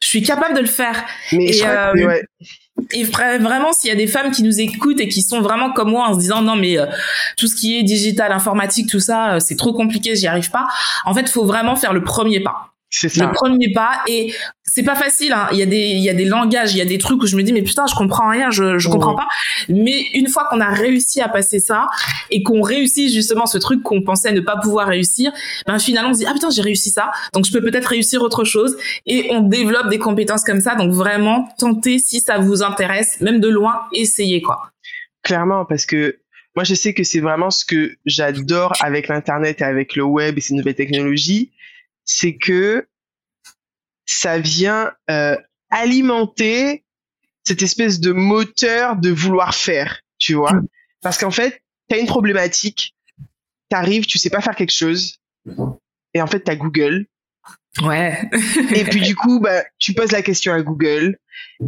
Je suis capable de le faire. Mais et, euh, et vraiment, s'il y a des femmes qui nous écoutent et qui sont vraiment comme moi en se disant non mais euh, tout ce qui est digital, informatique, tout ça, euh, c'est trop compliqué, j'y arrive pas. En fait, faut vraiment faire le premier pas. C'est ça. Le premier pas et c'est pas facile. Hein. Il y a des il y a des langages, il y a des trucs où je me dis mais putain je comprends rien, je je comprends pas. Mais une fois qu'on a réussi à passer ça et qu'on réussit justement ce truc qu'on pensait ne pas pouvoir réussir, ben finalement on se dit ah putain j'ai réussi ça, donc je peux peut-être réussir autre chose et on développe des compétences comme ça. Donc vraiment tentez si ça vous intéresse, même de loin, essayez quoi. Clairement parce que moi je sais que c'est vraiment ce que j'adore avec l'internet et avec le web et ces nouvelles technologies c'est que ça vient euh, alimenter cette espèce de moteur de vouloir faire, tu vois. Mm. Parce qu'en fait, tu as une problématique, tu arrives, tu sais pas faire quelque chose, et en fait, tu as Google. Ouais. et puis du coup, bah, tu poses la question à Google,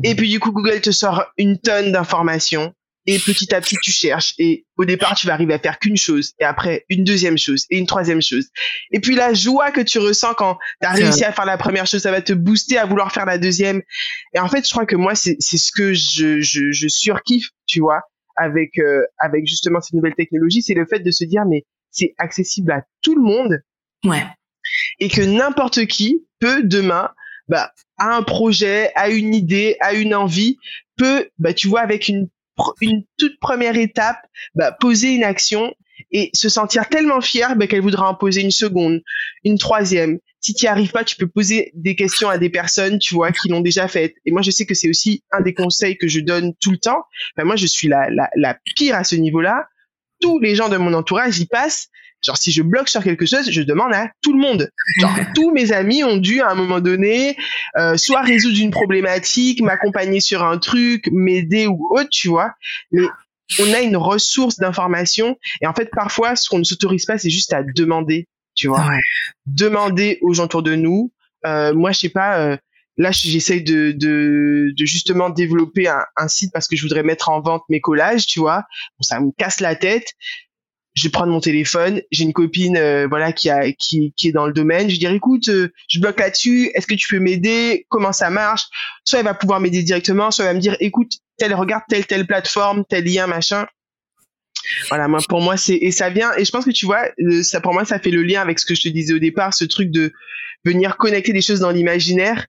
et puis du coup, Google te sort une tonne d'informations, et petit à petit tu cherches. Et au départ tu vas arriver à faire qu'une chose et après une deuxième chose et une troisième chose. Et puis la joie que tu ressens quand tu as réussi à faire la première chose ça va te booster à vouloir faire la deuxième. Et en fait je crois que moi c'est c'est ce que je je, je surkiffe tu vois avec euh, avec justement ces nouvelles technologies. C'est le fait de se dire mais c'est accessible à tout le monde. Ouais. Et que n'importe qui peut demain bah, a un projet, a une idée, a une envie, peut, bah, tu vois, avec une une toute première étape, bah, poser une action et se sentir tellement fier bah, qu'elle voudra en poser une seconde, une troisième. Si tu n'y arrives pas, tu peux poser des questions à des personnes, tu vois, qui l'ont déjà fait. Et moi, je sais que c'est aussi un des conseils que je donne tout le temps. Bah, moi, je suis la, la, la pire à ce niveau-là. Tous les gens de mon entourage y passent Genre, si je bloque sur quelque chose, je demande à tout le monde. Genre, tous mes amis ont dû, à un moment donné, euh, soit résoudre une problématique, m'accompagner sur un truc, m'aider ou autre, tu vois. Mais on a une ressource d'information. Et en fait, parfois, ce qu'on ne s'autorise pas, c'est juste à demander, tu vois. Demander aux gens autour de nous. Euh, moi, je sais pas... Euh, là, j'essaye de, de, de, justement développer un, un, site parce que je voudrais mettre en vente mes collages, tu vois. Bon, ça me casse la tête je vais prendre mon téléphone, j'ai une copine euh, voilà qui a qui, qui est dans le domaine, je vais dire écoute, euh, je bloque là-dessus, est-ce que tu peux m'aider Comment ça marche? Soit elle va pouvoir m'aider directement, soit elle va me dire écoute, telle regarde telle telle plateforme, tel lien machin. Voilà, moi pour moi c'est et ça vient et je pense que tu vois ça pour moi ça fait le lien avec ce que je te disais au départ, ce truc de venir connecter des choses dans l'imaginaire.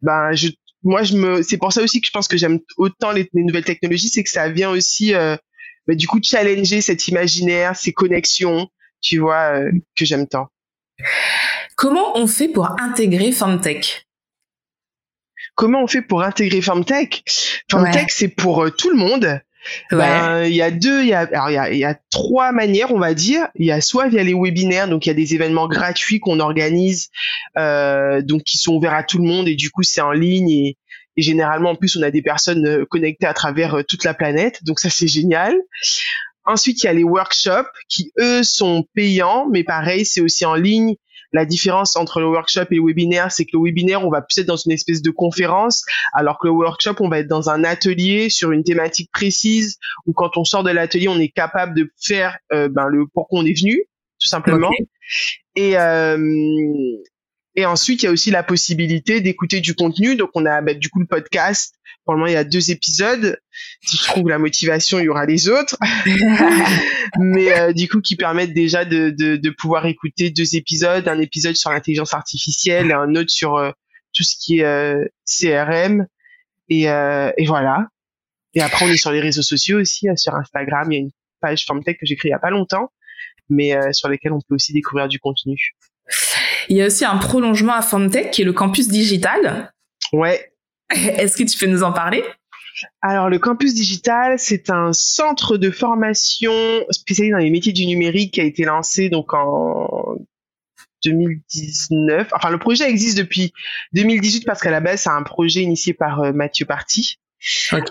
Ben je moi je me c'est pour ça aussi que je pense que j'aime autant les, nouvelles technologies, c'est que ça vient aussi euh, bah, du coup challenger cet imaginaire, ces connexions, tu vois, euh, que j'aime tant. Comment on fait pour intégrer FemTech Comment on fait pour intégrer FemTech FemTech, c'est pour euh, tout le monde. Ben, il y a deux, il y a, alors il y a, y a, trois manières, on va dire. Il y a soit via les webinaires, donc il y a des événements gratuits qu'on organise, euh, donc qui sont ouverts à tout le monde et du coup c'est en ligne et, et généralement, en plus, on a des personnes euh, connectées à travers euh, toute la planète. Donc ça, c'est génial. Ensuite, il y a les workshops qui, eux, sont payants, mais pareil, c'est aussi en ligne. La différence entre le workshop et le webinaire, c'est que le webinaire, on va plus être dans une espèce de conférence, alors que le workshop, on va être dans un atelier sur une thématique précise, où quand on sort de l'atelier, on est capable de faire euh, ben, le pourquoi on est venu, tout simplement. Et, euh, et ensuite, il y a aussi la possibilité d'écouter du contenu. Donc, on a bah, du coup le podcast. Pour le moment, il y a deux épisodes. Si je trouve la motivation, il y aura les autres. Mais euh, du coup, qui permettent déjà de, de, de, pouvoir écouter deux épisodes. Un épisode sur l'intelligence artificielle et un autre sur euh, tout ce qui est euh, CRM. Et, et voilà. Et après, on est sur les réseaux sociaux aussi. sur Instagram, il y a une page FormTech que j'ai créée il y a pas longtemps, mais sur lesquelles on peut aussi découvrir du contenu. Il y a aussi un prolongement à FormTech qui est le campus digital. Ouais. Est-ce que tu peux nous en parler? Alors, le campus digital, c'est un centre de formation spécialisé dans les métiers du numérique qui a été lancé donc en 2019. Enfin, le projet existe depuis 2018 parce qu'à la base, c'est un projet initié par euh, Mathieu Party.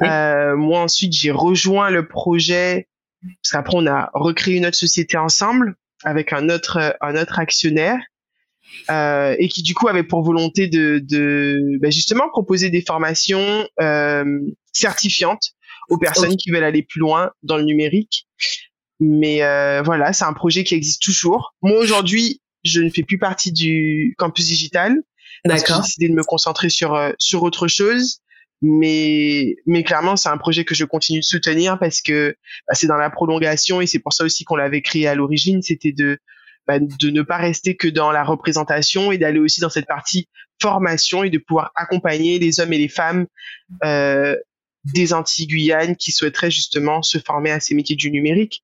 Euh, moi, ensuite, j'ai rejoint le projet parce qu'après, on a recréé une autre société ensemble avec un autre un autre actionnaire euh, et qui du coup avait pour volonté de, de bah, justement proposer des formations euh, certifiantes aux personnes qui veulent aller plus loin dans le numérique. Mais euh, voilà, c'est un projet qui existe toujours. Moi aujourd'hui, je ne fais plus partie du campus digital. D'accord. J'ai décidé de me concentrer sur euh, sur autre chose. Mais mais clairement, c'est un projet que je continue de soutenir parce que bah, c'est dans la prolongation et c'est pour ça aussi qu'on l'avait créé à l'origine. C'était de bah, de ne pas rester que dans la représentation et d'aller aussi dans cette partie formation et de pouvoir accompagner les hommes et les femmes euh, des Antilles-Guyane qui souhaiteraient justement se former à ces métiers du numérique.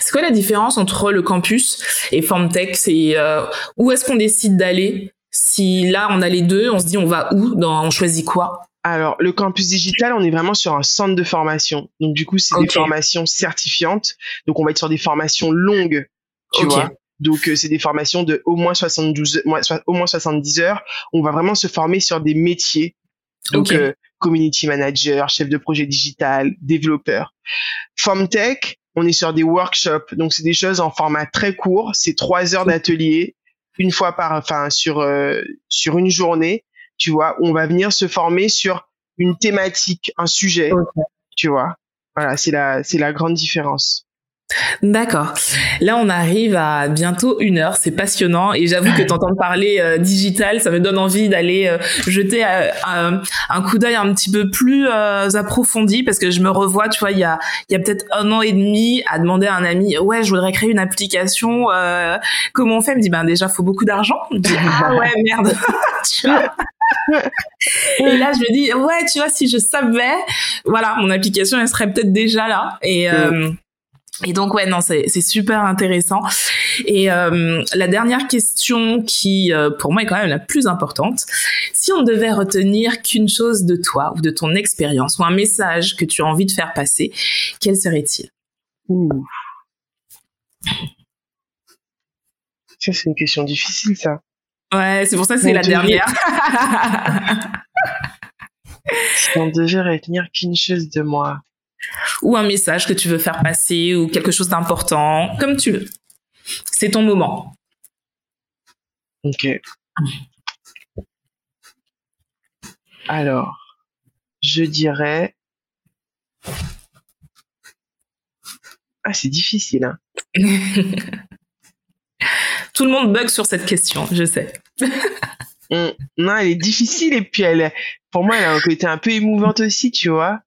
C'est quoi la différence entre le campus et FormTech? C'est euh, où est-ce qu'on décide d'aller? Si là on a les deux, on se dit on va où? Dans, On choisit quoi? Alors, le campus digital, on est vraiment sur un centre de formation. Donc, du coup, c'est des formations certifiantes. Donc, on va être sur des formations longues, tu vois. Donc euh, c'est des formations de au moins 72 au moins 70 heures. On va vraiment se former sur des métiers. Donc euh, community manager, chef de projet digital, développeur. FormTech, on est sur des workshops. Donc c'est des choses en format très court, c'est trois heures d'atelier une fois par enfin sur euh, sur une journée, tu vois, on va venir se former sur une thématique, un sujet, tu vois. Voilà, c'est la c'est la grande différence. D'accord. Là, on arrive à bientôt une heure. C'est passionnant et j'avoue que t'entendre parler euh, digital, ça me donne envie d'aller euh, jeter euh, un coup d'œil un petit peu plus approfondi parce que je me revois, tu vois, il y a, il y a peut-être un an et demi à demander à un ami, ouais, je voudrais créer une application. comment on fait? Il me dit, ben déjà, faut beaucoup d'argent. Je dis, ah ouais, merde. et là, je me dis, ouais, tu vois, si je savais, voilà, mon application, elle serait peut-être déjà là. Et et donc ouais non c'est super intéressant. Et euh, la dernière question qui euh, pour moi est quand même la plus importante. Si on devait retenir qu'une chose de toi ou de ton expérience ou un message que tu as envie de faire passer quel serait-il? Ça c'est une question difficile ça. Ouais c'est pour ça que c'est la dernière. Si on devait retenir qu'une chose de moi ou un message que tu veux faire passer ou quelque chose d'important, comme tu veux. C'est ton moment. Ok. Alors, je dirais Ah, c'est difficile. Hein. Tout le monde bug sur cette question, je sais. Mm. non, elle est difficile et puis elle, pour moi, elle a un côté un peu émouvante aussi, tu vois.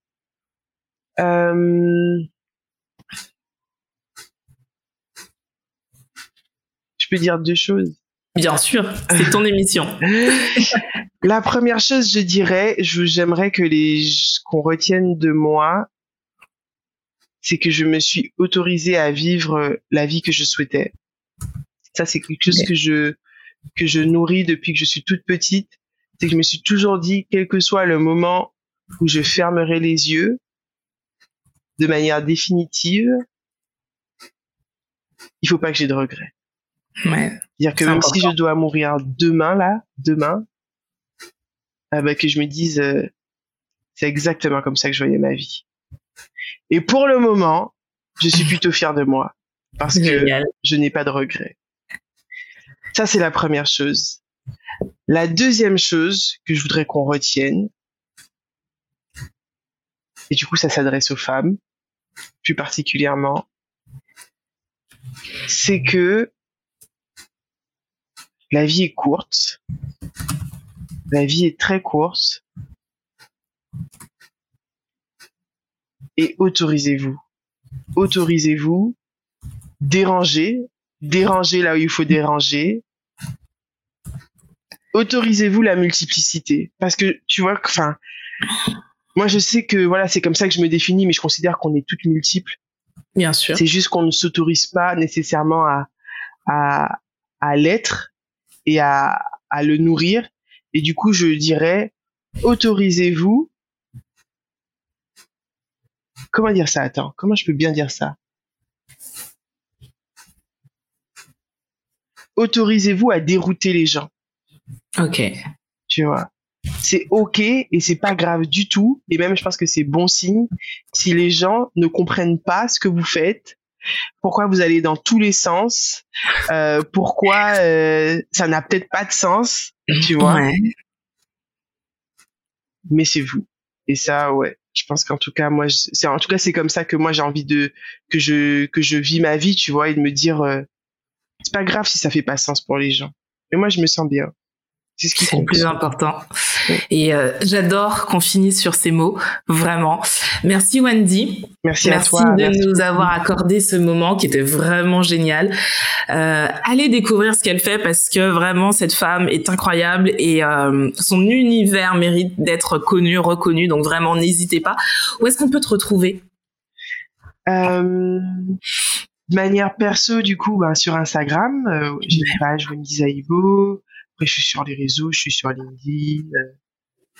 Euh... Je peux dire deux choses. Bien sûr, c'est ton émission. La première chose, je dirais, j'aimerais que les qu'on retienne de moi, c'est que je me suis autorisée à vivre la vie que je souhaitais. Ça, c'est quelque chose que je que je nourris depuis que je suis toute petite. C'est que je me suis toujours dit, quel que soit le moment où je fermerai les yeux, de manière définitive, il faut pas que j'ai de regrets. Ouais. C'est-à-dire que même si je dois mourir demain, là, demain, ah bah, que je me dise, euh, c'est exactement comme ça que je voyais ma vie. Et pour le moment, je suis plutôt fier de moi parce que je n'ai pas de regrets. Ça, c'est la première chose. La deuxième chose que je voudrais qu'on retienne, et du coup, ça s'adresse aux femmes, plus particulièrement, c'est que la vie est courte. La vie est très courte. Et autorisez-vous. Autorisez-vous. Dérangez. Dérangez là où il faut déranger. Autorisez-vous la multiplicité. Parce que tu vois, enfin, moi je sais que voilà, c'est comme ça que je me définis, mais je considère qu'on est toutes multiples. Bien sûr. C'est juste qu'on ne s'autorise pas nécessairement à, à, à l'être et à, à le nourrir. Et du coup, je dirais, autorisez-vous. Comment dire ça? Attends, comment je peux bien dire ça? Autorisez-vous à dérouter les gens. Ok. Tu vois? C'est ok et c'est pas grave du tout. Et même je pense que c'est bon signe si les gens ne comprennent pas ce que vous faites pourquoi vous allez dans tous les sens euh, pourquoi euh, ça n'a peut-être pas de sens tu vois. Mais c'est vous. Et ça ouais je pense qu'en tout cas moi c'est en tout cas c'est comme ça que moi j'ai envie de que je que je vis ma vie tu vois et de me dire euh, c'est pas grave si ça fait pas sens pour les gens. Mais moi je me sens bien c'est ce qui est le plus important. Et euh, j'adore qu'on finisse sur ces mots, vraiment. Merci Wendy. Merci, à toi. Merci de nous avoir accordé ce moment qui était vraiment génial. Euh, allez découvrir ce qu'elle fait parce que vraiment cette femme est incroyable et euh, son univers mérite d'être connu, reconnu. Donc vraiment n'hésitez pas. Où est-ce qu'on peut te retrouver? Euh, De manière perso, du coup, ben, sur Instagram, euh, j'ai une page Wendy Zaibo je suis sur les réseaux, je suis sur LinkedIn, euh,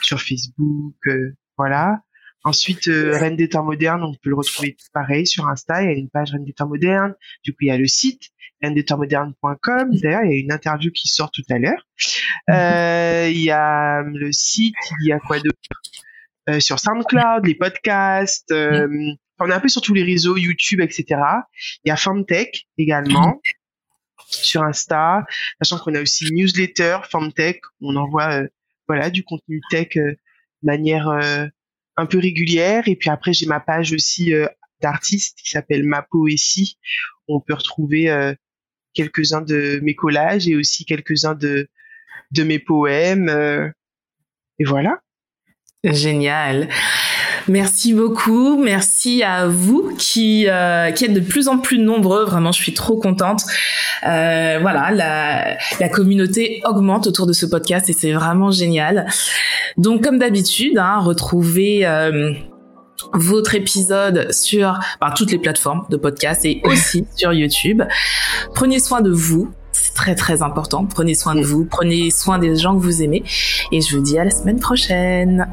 sur Facebook, euh, voilà. Ensuite, euh, Reine des temps modernes, on peut le retrouver pareil sur Insta. Il y a une page Reine des temps modernes. Du coup, il y a le site reine des temps modernes.com. D'ailleurs, il y a une interview qui sort tout à l'heure. il y a le site. Il y a quoi d'autre? Sur SoundCloud, les podcasts. on est un peu sur tous les réseaux, YouTube, etc. Il y a FemTech également sur Insta, sachant qu'on a aussi newsletter, FormTech, on envoie euh, voilà du contenu tech euh, de manière euh, un peu régulière. Et puis après, j'ai ma page aussi d'artiste qui s'appelle Ma Poésie. On peut retrouver quelques-uns de mes collages et aussi quelques-uns de de mes poèmes. et voilà. Génial. Merci beaucoup. Merci à vous qui, euh, qui êtes de plus en plus nombreux. Vraiment, je suis trop contente. Euh, voilà, la, la communauté augmente autour de ce podcast et c'est vraiment génial. Donc, comme d'habitude, hein, retrouvez... Euh, votre épisode sur par toutes les plateformes de podcast et aussi sur YouTube. Prenez soin de vous, c'est très très important. Prenez soin de vous, prenez soin des gens que vous aimez et je vous dis à la semaine prochaine.